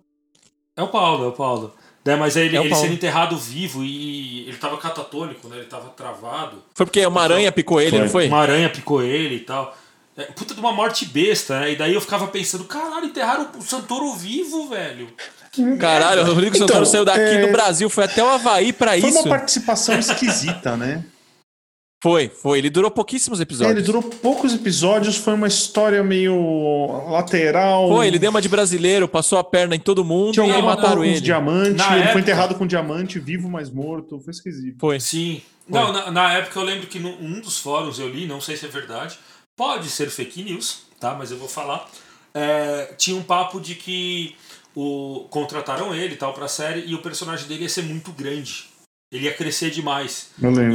É o Paulo, é o Paulo. É, mas ele, É ele sendo enterrado vivo e ele tava catatônico, né? Ele tava travado. Foi porque uma aranha picou ele, Foi. não foi? Uma aranha picou ele e tal. É, puta de uma morte besta, né? E daí eu ficava pensando, caralho, enterraram o Santoro vivo, velho. Caralho, o Rodrigo Então, Santoro saiu daqui é- do Brasil, foi até o Havaí pra Foi isso. uma participação esquisita, né? Foi, foi. Ele durou pouquíssimos É, episódios. ele durou poucos episódios, foi uma história meio lateral. Foi, ele deu uma de brasileiro, passou a perna em todo mundo Tinha e mataram ele. diamante, Na ele época- foi enterrado com diamante, vivo mas morto. Foi esquisito. Foi. Sim. Não, na, na época eu lembro que num um dos fóruns eu li, não sei se é verdade, pode ser fake news, tá? Mas eu vou falar. É, tinha um papo de que o, contrataram ele e tal pra série e o personagem dele ia ser muito grande. Ele ia crescer demais.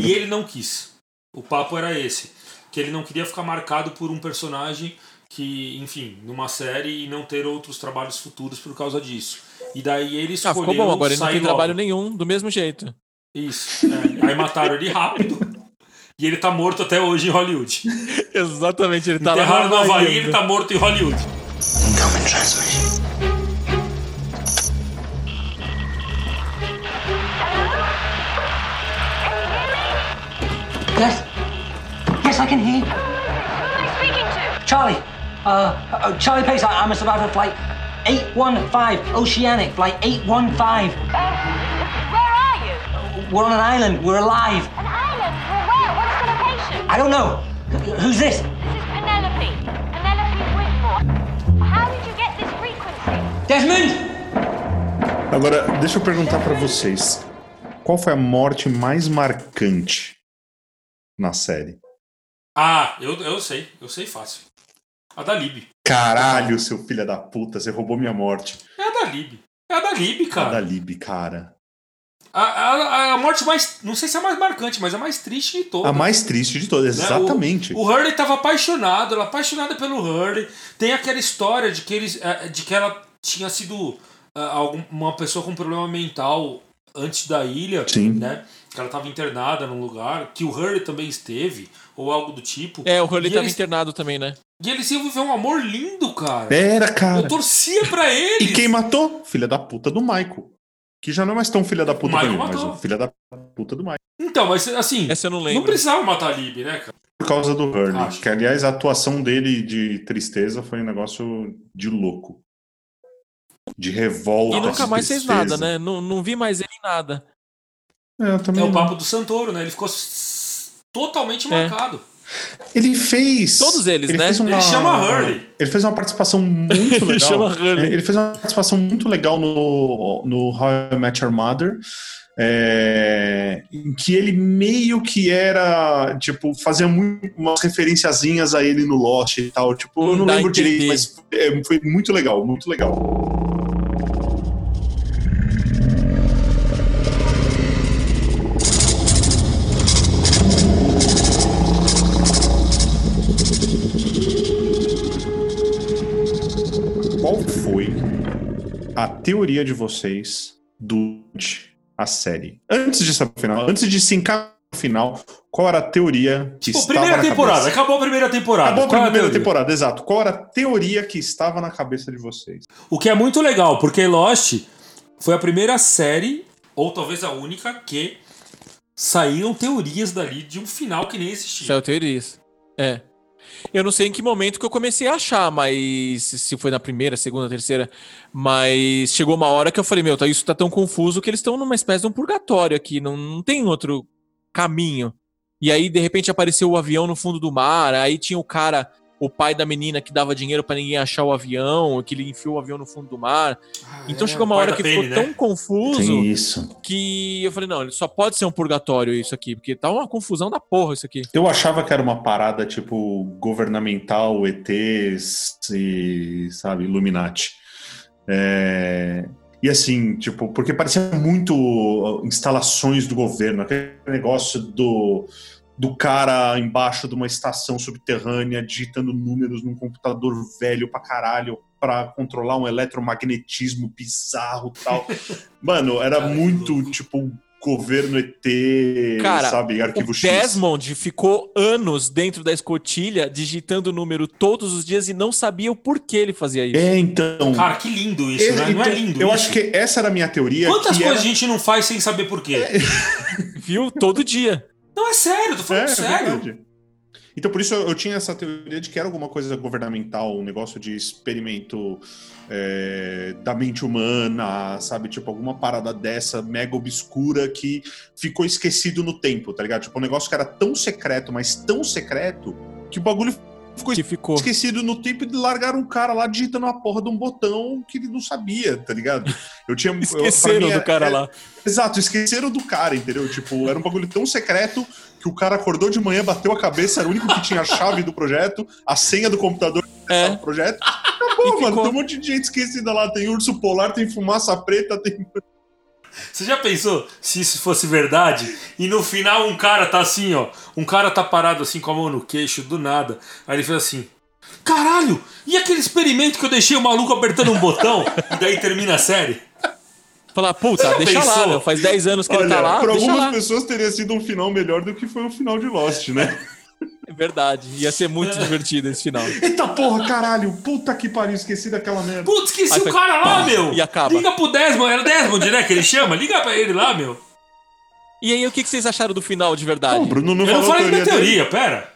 E ele não quis. O papo era esse. Que ele não queria ficar marcado por um personagem que, enfim, numa série e não ter outros trabalhos futuros por causa disso. E daí ele Ah, escolheu ficou bom, agora ele não tem logo. trabalho nenhum, do mesmo jeito. Isso. é. Aí mataram ele rápido. E ele tá morto até hoje em Hollywood. Exatamente, ele tá Enterraram no lá Havaí e ainda. ele tá morto em Hollywood. Yes. Yes, I can hear you. Who am I speaking to? Charlie. Uh, uh, Charlie Pace, I- I'm a survivor of flight 815, Oceanic, flight 815. Where are you? We're on an island. We're alive. An island? I don't know. Who's this? This is Penelope. Penelope Whitmore. How did you get this frequency? Desmond! Agora, deixa eu perguntar pra vocês. Qual foi a morte mais marcante na série? Ah, eu, eu sei. Eu sei fácil. A da Lib. Caralho, seu filho da puta, você roubou minha morte. É a da Lib. É a da Lib, A cara. da Lib, cara. A, a, a morte mais. Não sei se é a mais marcante, mas a mais triste de todas. A mais triste de todas, né? exatamente. O, o Hurley tava apaixonado, ela apaixonada pelo Hurley. Tem aquela história de que, eles, eh, de que ela tinha sido algum- uma pessoa com problema mental antes da ilha, Sim. né? Que ela tava internada num lugar, que o Hurley também esteve, ou algo do tipo. É, o Hurley E tava eles- internado também, né? E eles iam viver um amor lindo, cara. Era, cara. Eu torcia pra eles. E quem matou? Filha da puta do Michael. Que já não é mais tão filha da puta Michael mim, mas o filha da puta do Michael. Então, mas assim, Essa eu não não lembro. precisava matar a Lib, né, cara? Por causa do Hurley. Acho. Que, aliás, a atuação dele de tristeza foi um negócio de louco. De revolta. E nunca mais fez nada, né? Não, não vi mais ele em nada. É, eu também É o não. papo do Santoro, né? Ele ficou totalmente É. marcado. Ele fez. Todos eles, ele né? Fez uma, Ele chama Hurley. Ele fez uma participação muito legal. Ele chama Hurley. É, Ele fez uma participação muito legal no, no How I Met Your Mother. é, em que ele meio que era, tipo, fazia muito, umas referenciazinhas a ele no Lost e tal. Tipo, eu não dá lembro direito, mas é, foi muito legal, muito legal. A teoria de vocês durante a série? Antes de saber o final, antes de se encaixar no final, qual era a teoria que Tipo, estava primeira na temporada. cabeça? Acabou a primeira temporada. Acabou a Qual é primeira teoria? temporada, exato. Qual era a teoria que estava na cabeça de vocês? O que é muito legal, porque Lost foi a primeira série, ou talvez a única, que saíram teorias dali de um final que nem existia. Saiu teorias. É. Eu não sei em que momento que eu comecei a achar, mas se foi na primeira, segunda, terceira, mas chegou uma hora que eu falei, meu, tá, isso tá tão confuso que eles estão numa espécie de um purgatório aqui, não, não tem outro caminho. E aí, de repente, apareceu o avião no fundo do mar, aí tinha o cara, o pai da menina que dava dinheiro pra ninguém achar o avião, que ele enfiou o avião no fundo do mar. Ah, Então é, chegou uma hora que ficou né? tão confuso isso. que eu falei, não, ele só pode ser um purgatório isso aqui, porque tá uma confusão da porra isso aqui. Eu achava que era uma parada tipo governamental, ETs e, sabe, Illuminati. É, E assim, tipo, porque parecia muito instalações do governo, aquele negócio do, do cara embaixo de uma estação subterrânea digitando números num computador velho pra caralho pra controlar um eletromagnetismo bizarro e tal. Mano, era que muito, louco. tipo, governo ET, Cara, sabe, arquivo O X. Desmond ficou anos dentro da escotilha digitando o número todos os dias e não sabia o porquê ele fazia isso. É, então. Cara, que lindo isso, né? Não é Então, lindo Eu isso? acho que essa era a minha teoria. Quantas que coisas era... a gente não faz sem saber por quê? Viu? Todo dia. Não, é sério, tô falando É, é sério. verdade. Então, por isso eu, eu tinha essa teoria de que era alguma coisa governamental, um negócio de experimento é, da mente humana, sabe? Tipo, alguma parada dessa mega obscura que ficou esquecido no tempo, tá ligado? Tipo, um negócio que era tão secreto, mas tão secreto, que o bagulho ficou Que ficou. esquecido no tempo e largaram um cara lá digitando uma porra de um botão que ele não sabia, tá ligado? Eu tinha. eu- Esqueceram mim, do cara é- lá. Exato, esqueceram do cara, entendeu? Tipo, era um bagulho tão secreto que o cara acordou de manhã, bateu a cabeça, era o único que tinha a chave do projeto, a senha do computador É. do projeto. Acabou, E mano. ficou. Tem um monte de gente esquecida lá. Tem urso polar, tem fumaça preta, tem. Você já pensou se isso fosse verdade? E no final um cara tá assim, ó. Um cara tá parado assim com a mão no queixo, do nada. Aí ele fez assim. Caralho! E aquele experimento que eu deixei o maluco apertando um botão? e daí termina a série? Falar, puta, deixa lá, pensou? meu. Faz 10 anos que ele Olha, tá lá. pra algumas lá. pessoas teria sido um final melhor do que foi o final de Lost, né? É verdade. Ia ser muito divertido esse final. Eita porra, caralho! Puta que pariu, esqueci daquela merda. Putz, esqueci Aí o foi cara lá, pá, meu! e acaba. Liga pro Desmond, era o Desmond, né? Que ele chama? Liga pra ele lá, meu. E aí, o que vocês acharam do final de verdade? Não, Bruno não Eu não falei da minha dele. teoria, pera.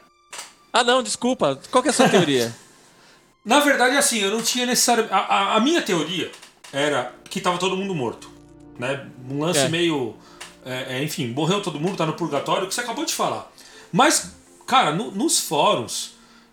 Ah, não, desculpa. Qual que é a sua teoria? Na verdade, assim, eu não tinha necessariamente. A, a- a minha teoria era que tava todo mundo morto. Né? Um lance É. meio. é, é, enfim, morreu todo mundo, tá no purgatório, o que você acabou de falar. Mas, cara, no- nos fóruns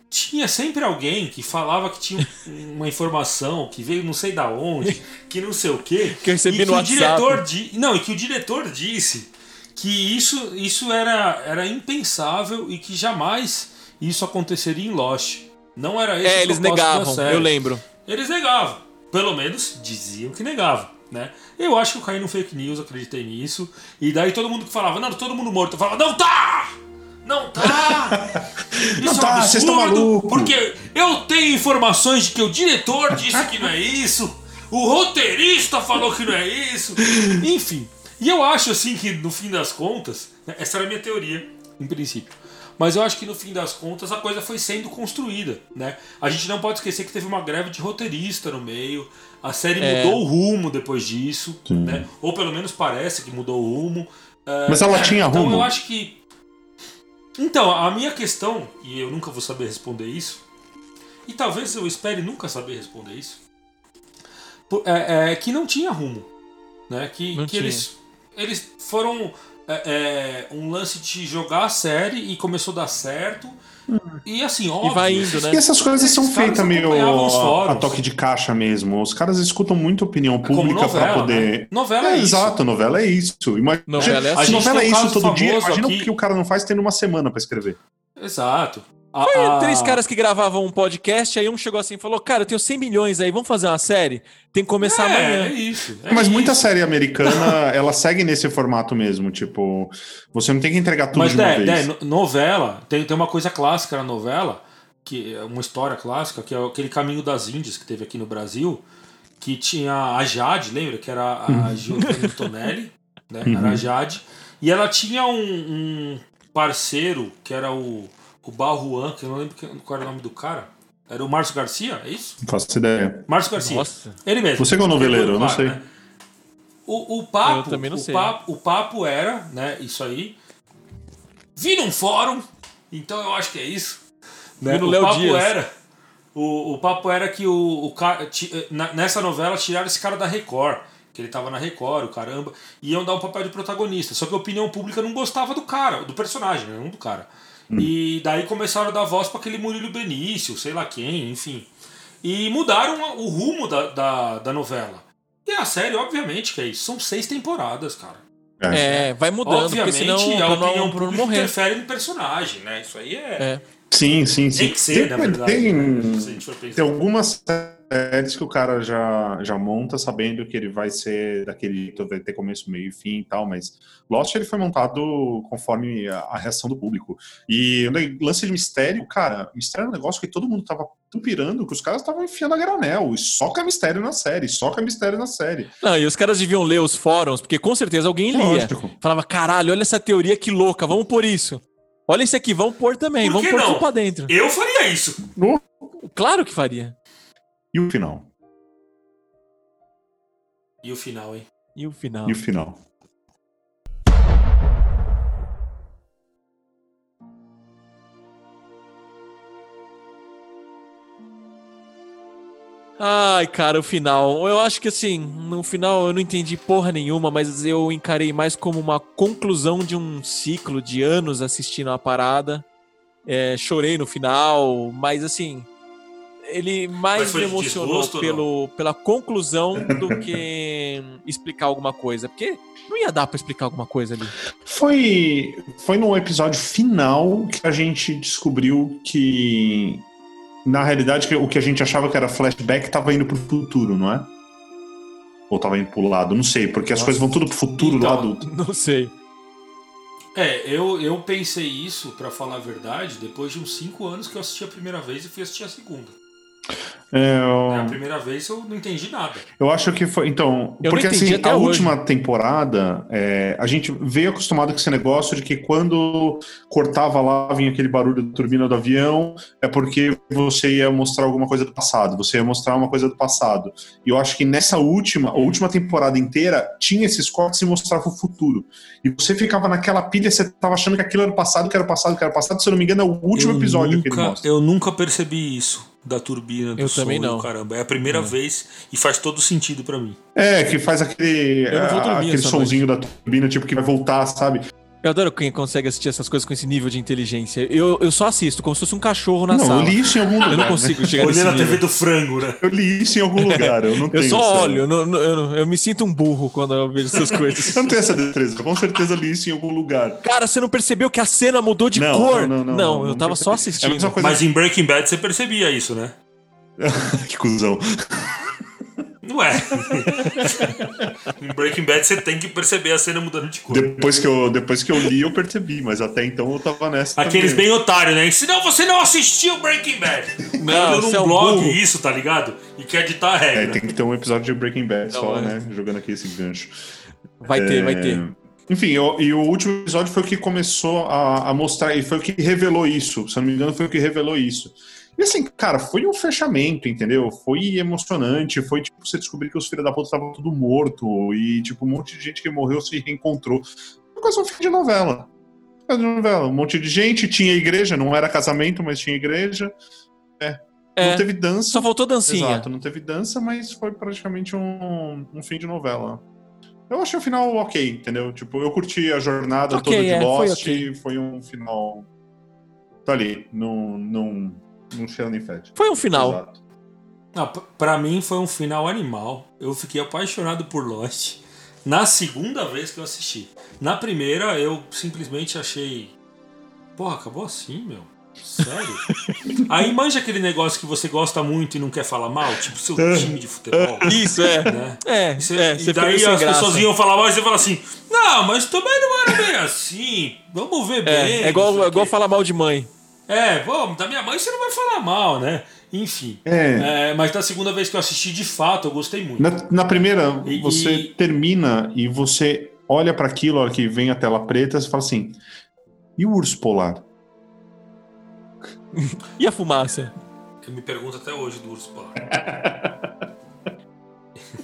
tinha sempre alguém que falava que tinha um- uma informação que veio não sei da onde, que não sei o quê. Que eu recebi e que no o WhatsApp. diretor di... Não, e que o diretor disse que isso, isso era, era impensável e que jamais isso aconteceria em Lost. Não era esse É, eles negavam, eu lembro. Eles negavam. Pelo menos diziam que negavam, né? Eu acho que eu caí no fake news, acreditei nisso. E daí todo mundo que falava, não, todo mundo morto. Eu falava, não tá! Não tá! Isso Não é um tá, vocês estão malucos. Porque eu tenho informações de que o diretor disse que não é isso, o roteirista falou que não é isso. Enfim. E eu acho assim que no fim das contas, né, essa era a minha teoria. em princípio. Mas eu acho que no fim das contas a coisa foi sendo construída, né? A gente não pode esquecer que teve uma greve de roteirista no meio. A série É. mudou o rumo depois disso, né? Ou pelo menos parece que mudou o rumo. É, Mas ela tinha então rumo? eu acho que. Então, a minha questão, e eu nunca vou saber responder isso, e talvez eu espere nunca saber responder isso, é, é que não tinha rumo. Né? Que, Não que tinha. eles, eles foram é, é, um lance de jogar a série e começou a dar certo. E assim, óbvio. vai indo, né? E essas coisas Esses são feitas meio a, toque de caixa mesmo. Os caras escutam muito opinião É pública pra poder. né? Novela é isso. Exato, novela é isso. Imagina, Novela é assim. novela A é isso todo dia, imagina aqui- o que o cara não faz tendo uma semana pra escrever. Exato. A- Foi a- três caras que gravavam um podcast, aí um chegou assim e falou: Cara, eu tenho 100 milhões aí, vamos fazer uma série? Tem que começar é, é amanhã. isso. é Mas muita isso. série americana, ela segue nesse formato mesmo. Tipo, você não tem que entregar tudo Mas de uma Dé, vez. No- novela, tem, tem uma coisa clássica na novela, que é uma história clássica, que é aquele Caminho das Índias que teve aqui no Brasil, que tinha a Jade, lembra? Que era Uhum. a Giovanna Tonelli, né? Era a Jade. E ela tinha um, um parceiro, que era o, o Barruan, que eu não lembro qual era o nome do cara. Era o Márcio Garcia, é isso? Não faço ideia. Márcio Garcia. Nossa. Ele mesmo. Você que é o noveleiro, eu não sei. né? O, o papo, Eu também não o sei. papo, o papo era, né, isso aí. Vi num fórum, então eu acho que é isso. Né? O Léo papo Dias. era, o, o papo era que o, o nessa novela tiraram esse cara da Record, que ele tava na Record, o caramba, e iam dar um papel de protagonista. Só que a opinião pública não gostava do cara, do personagem, né, não do cara. E daí começaram a dar voz para aquele Murilo Benício, sei lá quem, enfim. E mudaram o rumo da, da, da novela. E a série, obviamente, que é isso. São seis temporadas, cara. É, vai mudando, obviamente, porque senão a opinião pública morrer. interfere no personagem, né? Isso aí é. É. Sim, sim, sim. Tem que ser, na verdade. Tem, né? Se a gente for pensar. tem algumas séries que o cara já, já monta sabendo que ele vai ser daquele jeito, vai ter começo, meio e fim e tal, mas Lost ele foi montado conforme a, a reação do público. E o lance de mistério, cara, mistério é um negócio que todo mundo tava tão pirando que os caras estavam enfiando a granel. E soca mistério na série, soca mistério na série. Não, e os caras deviam ler os fóruns, porque com certeza alguém lia. Lógico. Falava, caralho, olha essa teoria que louca, vamos por isso. Olha esse aqui, vamos pôr também, Por vamos pôr não? tudo pra dentro. Eu faria isso. Claro que faria. E o final? E o final, hein? E o final? E o final? Ai, cara, o final. Eu acho que assim, no final eu não entendi porra nenhuma, mas eu encarei mais como uma conclusão de um ciclo de anos assistindo a parada. É, chorei no final, mas assim, ele mais me emocionou desgosto pelo, pela conclusão do que explicar alguma coisa. Porque não ia dar pra explicar alguma coisa ali. Foi, foi no episódio final que a gente descobriu que, na realidade, o que a gente achava que era flashback estava indo pro futuro, não é? Ou estava indo pro lado, não sei, porque as Nossa. coisas vão tudo pro futuro Então, lá do. Não sei. É, eu, eu pensei isso, pra falar a verdade, depois de uns cinco anos que eu assisti a primeira vez e fui assistir a segunda. É, É, a primeira vez eu não entendi nada. eu acho que foi. Então, Eu porque assim, a hoje. última temporada, é, a gente veio acostumado com esse negócio de que quando cortava lá, vinha aquele barulho da turbina do avião, é porque você ia mostrar alguma coisa do passado, você ia mostrar uma coisa do passado. E eu acho que nessa última, a última temporada inteira, tinha esses cortes e mostrava o futuro. E você ficava naquela pilha, você tava achando que aquilo era o passado, que era o passado, que era o passado, se eu não me engano, é o último eu episódio que ele nunca, mostra. Eu nunca percebi isso da turbina do Eu som também do não. caramba. É a primeira vez e faz todo sentido pra mim. É, que faz aquele, Eu não vou dormir aquele essa sonzinho da turbina, tipo, que vai voltar, sabe? Eu adoro quem consegue assistir essas coisas com esse nível de inteligência. Eu, eu só assisto, como se fosse um cachorro na não, sala. eu li isso em algum lugar. Eu não né? consigo chegar nesse Olhando a nível. TV do frango, né? Eu li isso em algum lugar, eu não Eu tenho. só essa- olho, eu, não- não- eu, não- eu me sinto um burro quando eu vejo essas coisas. Eu não tenho essa destreza, eu com certeza li isso em algum lugar. Cara, você não percebeu que a cena mudou de Não, cor? não, não, não, eu não tava percebi. só É assistindo. coisa Mas em Breaking Bad você percebia isso, né? que cuzão. Não é. em Breaking Bad você tem que perceber a cena mudando de cor. Depois que, eu, depois que eu li, eu percebi, mas até então eu tava nessa. Aqueles também. bem otários, né? Senão você não assistiu Breaking Bad. O Não, num é um blog burro. isso, tá ligado? E quer editar a É, regra. tem que ter um episódio de Breaking Bad só, é. né? Jogando aqui esse gancho. Vai ter, vai É, ter. Enfim, eu- e o último episódio foi o que começou a, a mostrar, e foi o que revelou isso. Se eu não me engano, foi o que revelou isso. E assim, cara, foi um fechamento, entendeu? Foi emocionante, foi tipo você descobrir que os filhos da puta estavam tudo morto e tipo um monte de gente que morreu se reencontrou. Foi quase um fim de novela. De novela. Um monte de gente, tinha igreja, não era casamento, mas tinha igreja. É. É, Não teve dança. Só faltou dancinha. Exato, não teve dança, mas foi praticamente um, um fim de novela. Eu achei o final ok, entendeu? Tipo, eu curti a jornada Ok, toda de é, foi Lost ok. e foi um final. Tá ali, não, não, não cheira nem fede. Foi um final. Exato. Não, p- pra mim foi um final animal. Eu fiquei apaixonado por Lost na segunda vez que eu assisti. Na primeira, eu simplesmente achei. Porra, acabou assim, meu? Sério? Aí manja aquele negócio que você gosta muito e não quer falar mal, tipo seu time de futebol. Isso, é. Né? É, E, cê- é, e daí as graça. pessoas iam falar mal e você fala assim: Não, mas também não era bem assim. Vamos ver bem. É, é igual, sei é igual quê." falar mal de mãe. É, pô, da minha mãe você não vai falar mal, né? Enfim. É. É, mas da segunda vez que eu assisti, de fato, eu gostei muito. Na, na primeira, E- você e- termina e você olha pra aquilo, a hora que vem a tela preta, você fala assim: e o urso polar? E a fumaça? Eu me pergunto até hoje do urso polar.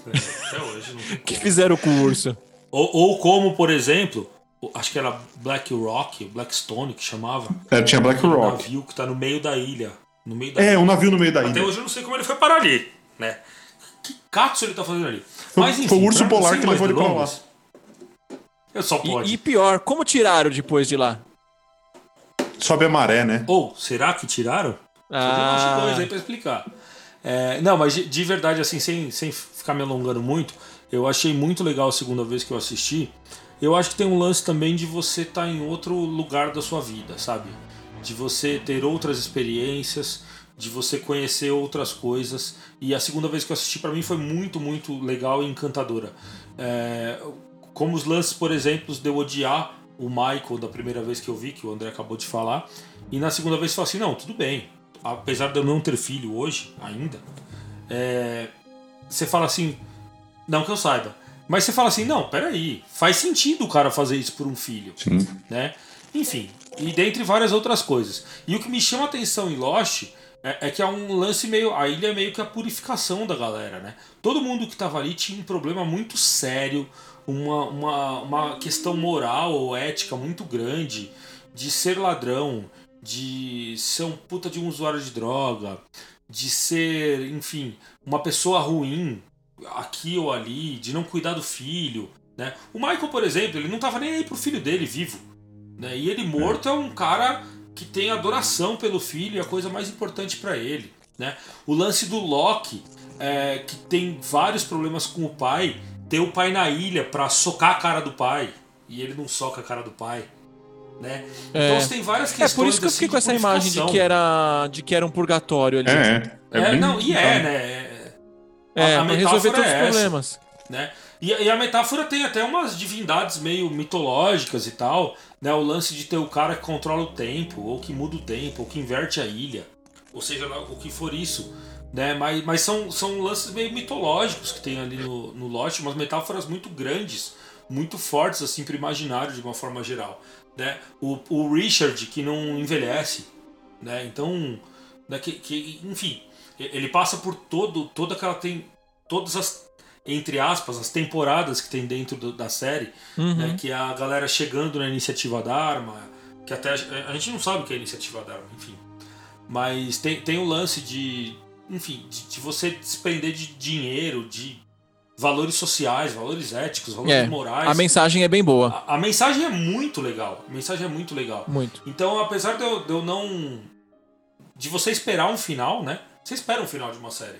até hoje O que fizeram com o urso? Ou, ou como, por exemplo, acho que era Black Rock, Blackstone que chamava. É, tinha Black Um Rock. navio que tá no meio da ilha. No meio da É, ilha. um navio no meio da Até ilha. hoje eu não sei como ele foi parar ali, né? Que catso ele tá fazendo ali? Foi- Mas enfim, foi o urso polar que levou ele pra lá. Eu só pode. E, e pior, como tiraram depois de lá? Sobe a maré, né? Ou, será que tiraram? Ah. Tem dois aí pra explicar. É, não, mas de, de verdade, assim, sem, sem ficar me alongando muito, eu achei muito legal a segunda vez que eu assisti. Eu acho que tem um lance também de você estar em outro lugar da sua vida, sabe? De você ter outras experiências, de você conhecer outras coisas. E a segunda vez que eu assisti, pra mim, foi muito, muito legal e encantadora. É, como os lances, por exemplo, de eu odiar o Michael da primeira vez que eu vi, que o André acabou de falar, e na segunda vez eu falei assim: não, tudo bem. Apesar de eu não ter filho hoje, ainda, é, você fala assim, não que eu saiba, mas você fala assim: não, peraí, faz sentido o cara fazer isso por um filho Sim. né? Enfim, e dentre várias outras coisas. E o que me chama a atenção em Lost é, é que é um lance meio. A ilha é meio que a purificação da galera, né? Todo mundo que tava ali tinha um problema muito sério, uma, uma, uma questão moral ou ética muito grande de ser ladrão, de ser um puta de um usuário de droga, de ser, enfim, uma pessoa ruim aqui ou ali, de não cuidar do filho. Né? O Michael, por exemplo, ele não tava nem aí pro filho dele vivo. Né? E ele morto é um cara que tem adoração pelo filho e a coisa mais importante para ele. Né? O lance do Loki, é, que tem vários problemas com o pai, ter o pai na ilha pra socar a cara do pai e ele não soca a cara do pai. Né? É. Então você tem várias É questões. por isso que eu assim, fiquei com essa imagem de que era, de que era um purgatório ali. É, é. É, bem não, e é, né? É, A- resolver todos os é essa. problemas. né? E, e a metáfora tem até umas divindades meio mitológicas e tal, né? O lance de ter o cara que controla o tempo, ou que muda o tempo, ou que inverte a ilha, ou seja, o que for isso, né? Mas, mas são, são lances meio mitológicos que tem ali no, no Lost, umas metáforas muito grandes, muito fortes assim para o imaginário de uma forma geral, né? O, o Richard que não envelhece, né? Então, né, que, que, enfim, ele passa por todo, toda aquela tem todas as entre aspas as temporadas que tem dentro do- da série, Uhum. né, que é a galera chegando na iniciativa Dharma, que até a, a gente não sabe o que é a iniciativa Dharma, enfim. Mas tem, tem o lance de, enfim, de, de você desprender de dinheiro, de valores sociais, valores éticos, valores É, morais. a mensagem é bem boa. A, a mensagem é muito legal. A mensagem é muito legal. Muito. Então, apesar de eu, de eu não. de você esperar um final, né? Você espera um final de uma série.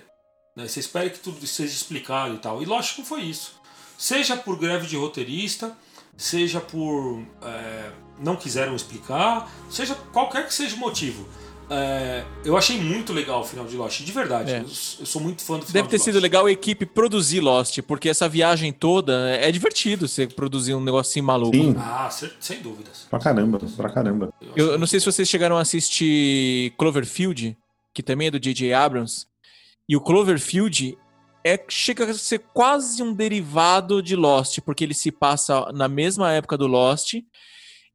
Né? Você espera que tudo seja explicado e tal. E lógico que foi isso. Seja por greve de roteirista, seja por. é, não quiseram explicar, seja qualquer que seja o motivo. É, eu achei muito legal o final de Lost, de verdade. É. Eu, eu sou muito fã do final Deve ter de sido Lost. legal a equipe produzir Lost, porque essa viagem toda é divertido você produzir um negocinho maluco. Sim, Ah, sem, sem dúvidas. pra caramba, pra caramba. Eu, eu não sei se vocês chegaram a assistir Cloverfield, que também é do J.J. Abrams. E o Cloverfield é chega a ser quase um derivado de Lost, porque ele se passa na mesma época do Lost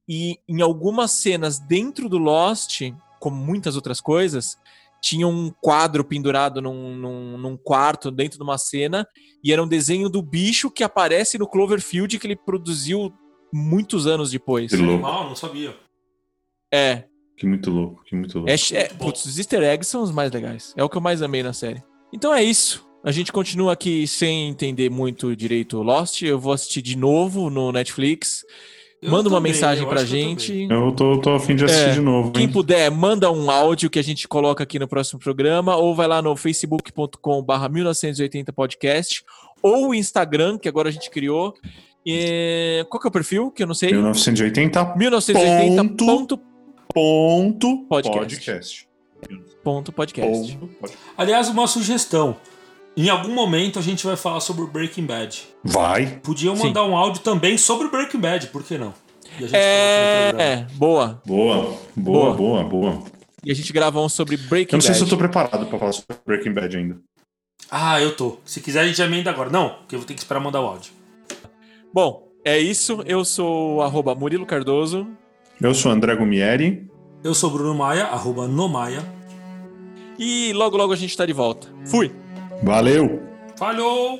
e em algumas cenas dentro do Lost, como muitas outras coisas, tinha um quadro pendurado num, num, num quarto dentro de uma cena e era um desenho do bicho que aparece no Cloverfield que ele produziu muitos anos depois. Que louco. Mal, não sabia. É, Que muito louco, que muito louco. é, é putz, os easter eggs são os mais legais. É o que eu mais amei na série. Então é isso. A gente continua aqui sem entender muito direito Lost. Eu vou assistir de novo no Netflix. Eu manda uma também, mensagem pra que eu gente. Eu tô, tô a fim de assistir É, de novo, Quem hein? puder, manda um áudio que a gente coloca aqui no próximo programa, ou vai lá no facebook.com/barra 1980 podcast, ou o Instagram, que agora a gente criou. E... Qual que é o perfil? Que eu não sei. 1980 1980 ponto- ponto, ponto Podcast. podcast. ponto podcast. Ponto podcast. Aliás, uma sugestão. Em algum momento a gente vai falar sobre o Breaking Bad. Vai. Podiam Sim. mandar um áudio também sobre o Breaking Bad, por que não? E programa. É, boa. Boa, boa, boa, boa. E a gente grava um sobre Breaking Eu não sei Bad. se eu tô preparado pra falar sobre Breaking Bad ainda. Ah, eu tô. Se quiser, a gente emenda agora. Não, porque eu vou ter que esperar mandar o áudio. Bom, é isso. Eu sou o arroba Murilo Cardoso. Eu sou André Gumieri. Eu sou Bruno Maia, arroba Nomaia. E logo, logo a gente tá de volta. Fui! Valeu! Falhou!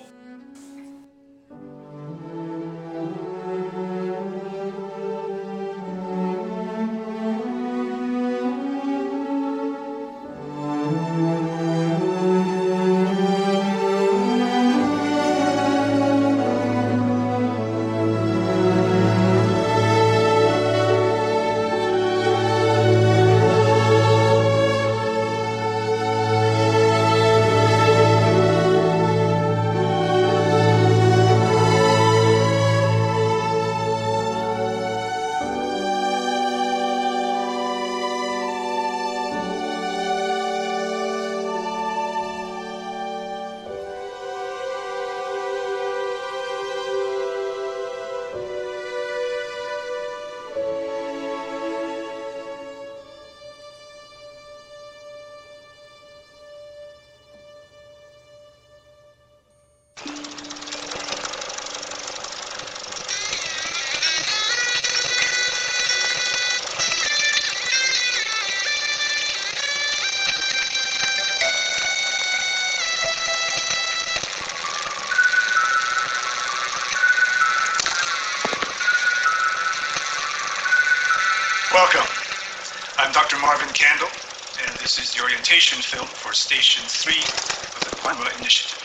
The film for Station 3 of the Dharma Initiative.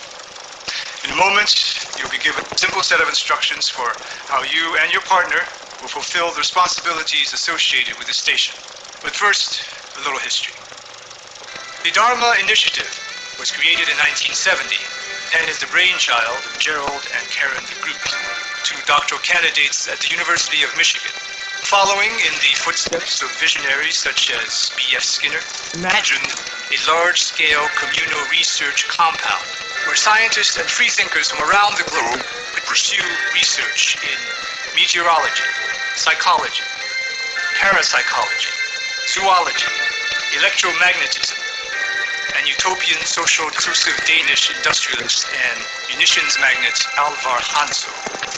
In a moment, you'll be given a simple set of instructions for how you and your partner will fulfill the responsibilities associated with the station. But first, a little history. The Dharma Initiative was created in 1970 and is the brainchild of Gerald and Karen de Groot, two doctoral candidates at the University of Michigan. Following in the footsteps of visionaries such as B.F. Skinner, imagine a large-scale communal research compound where scientists and freethinkers from around the globe could pursue research in meteorology, psychology, parapsychology, zoology, electromagnetism, and utopian social inclusive Danish industrialist and munitions magnate Alvar Hanso,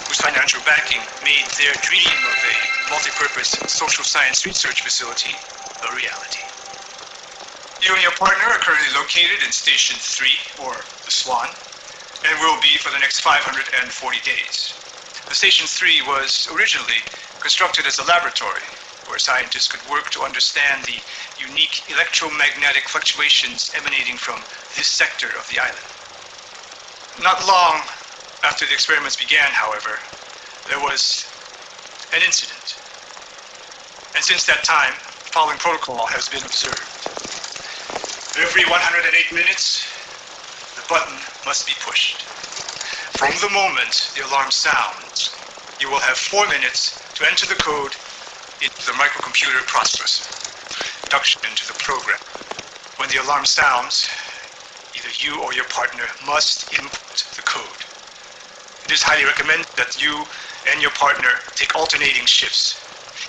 whose financial backing made their dream of a multi-purpose social science research facility a reality. You and your partner are currently located in Station 3, or the Swan, and will be for the next 540 days. The Station 3 was originally constructed as a laboratory where scientists could work to understand the unique electromagnetic fluctuations emanating from this sector of the island. Not long after the experiments began, however, there was an incident. And since that time, the following protocol has been observed. Every 108 minutes, the button must be pushed. From the moment the alarm sounds, you will have four minutes to enter the code into the microcomputer processor, induction into the program. When the alarm sounds, either you or your partner must input the code. It is highly recommended that you and your partner take alternating shifts.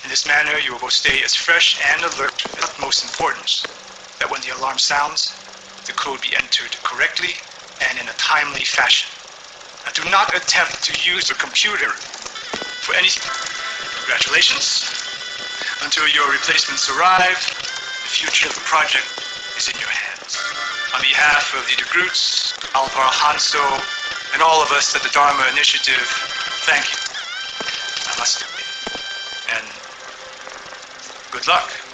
In this manner, you will both stay as fresh and alert with utmost importance that when the alarm sounds, the code be entered correctly and in a timely fashion. And do not attempt to use a computer for any. Congratulations. Until your replacements arrive, the future of the project is in your hands. On behalf of the De Groots, Alvar Hanso, and all of us at the Dharma Initiative, thank you. Namaste. And good luck.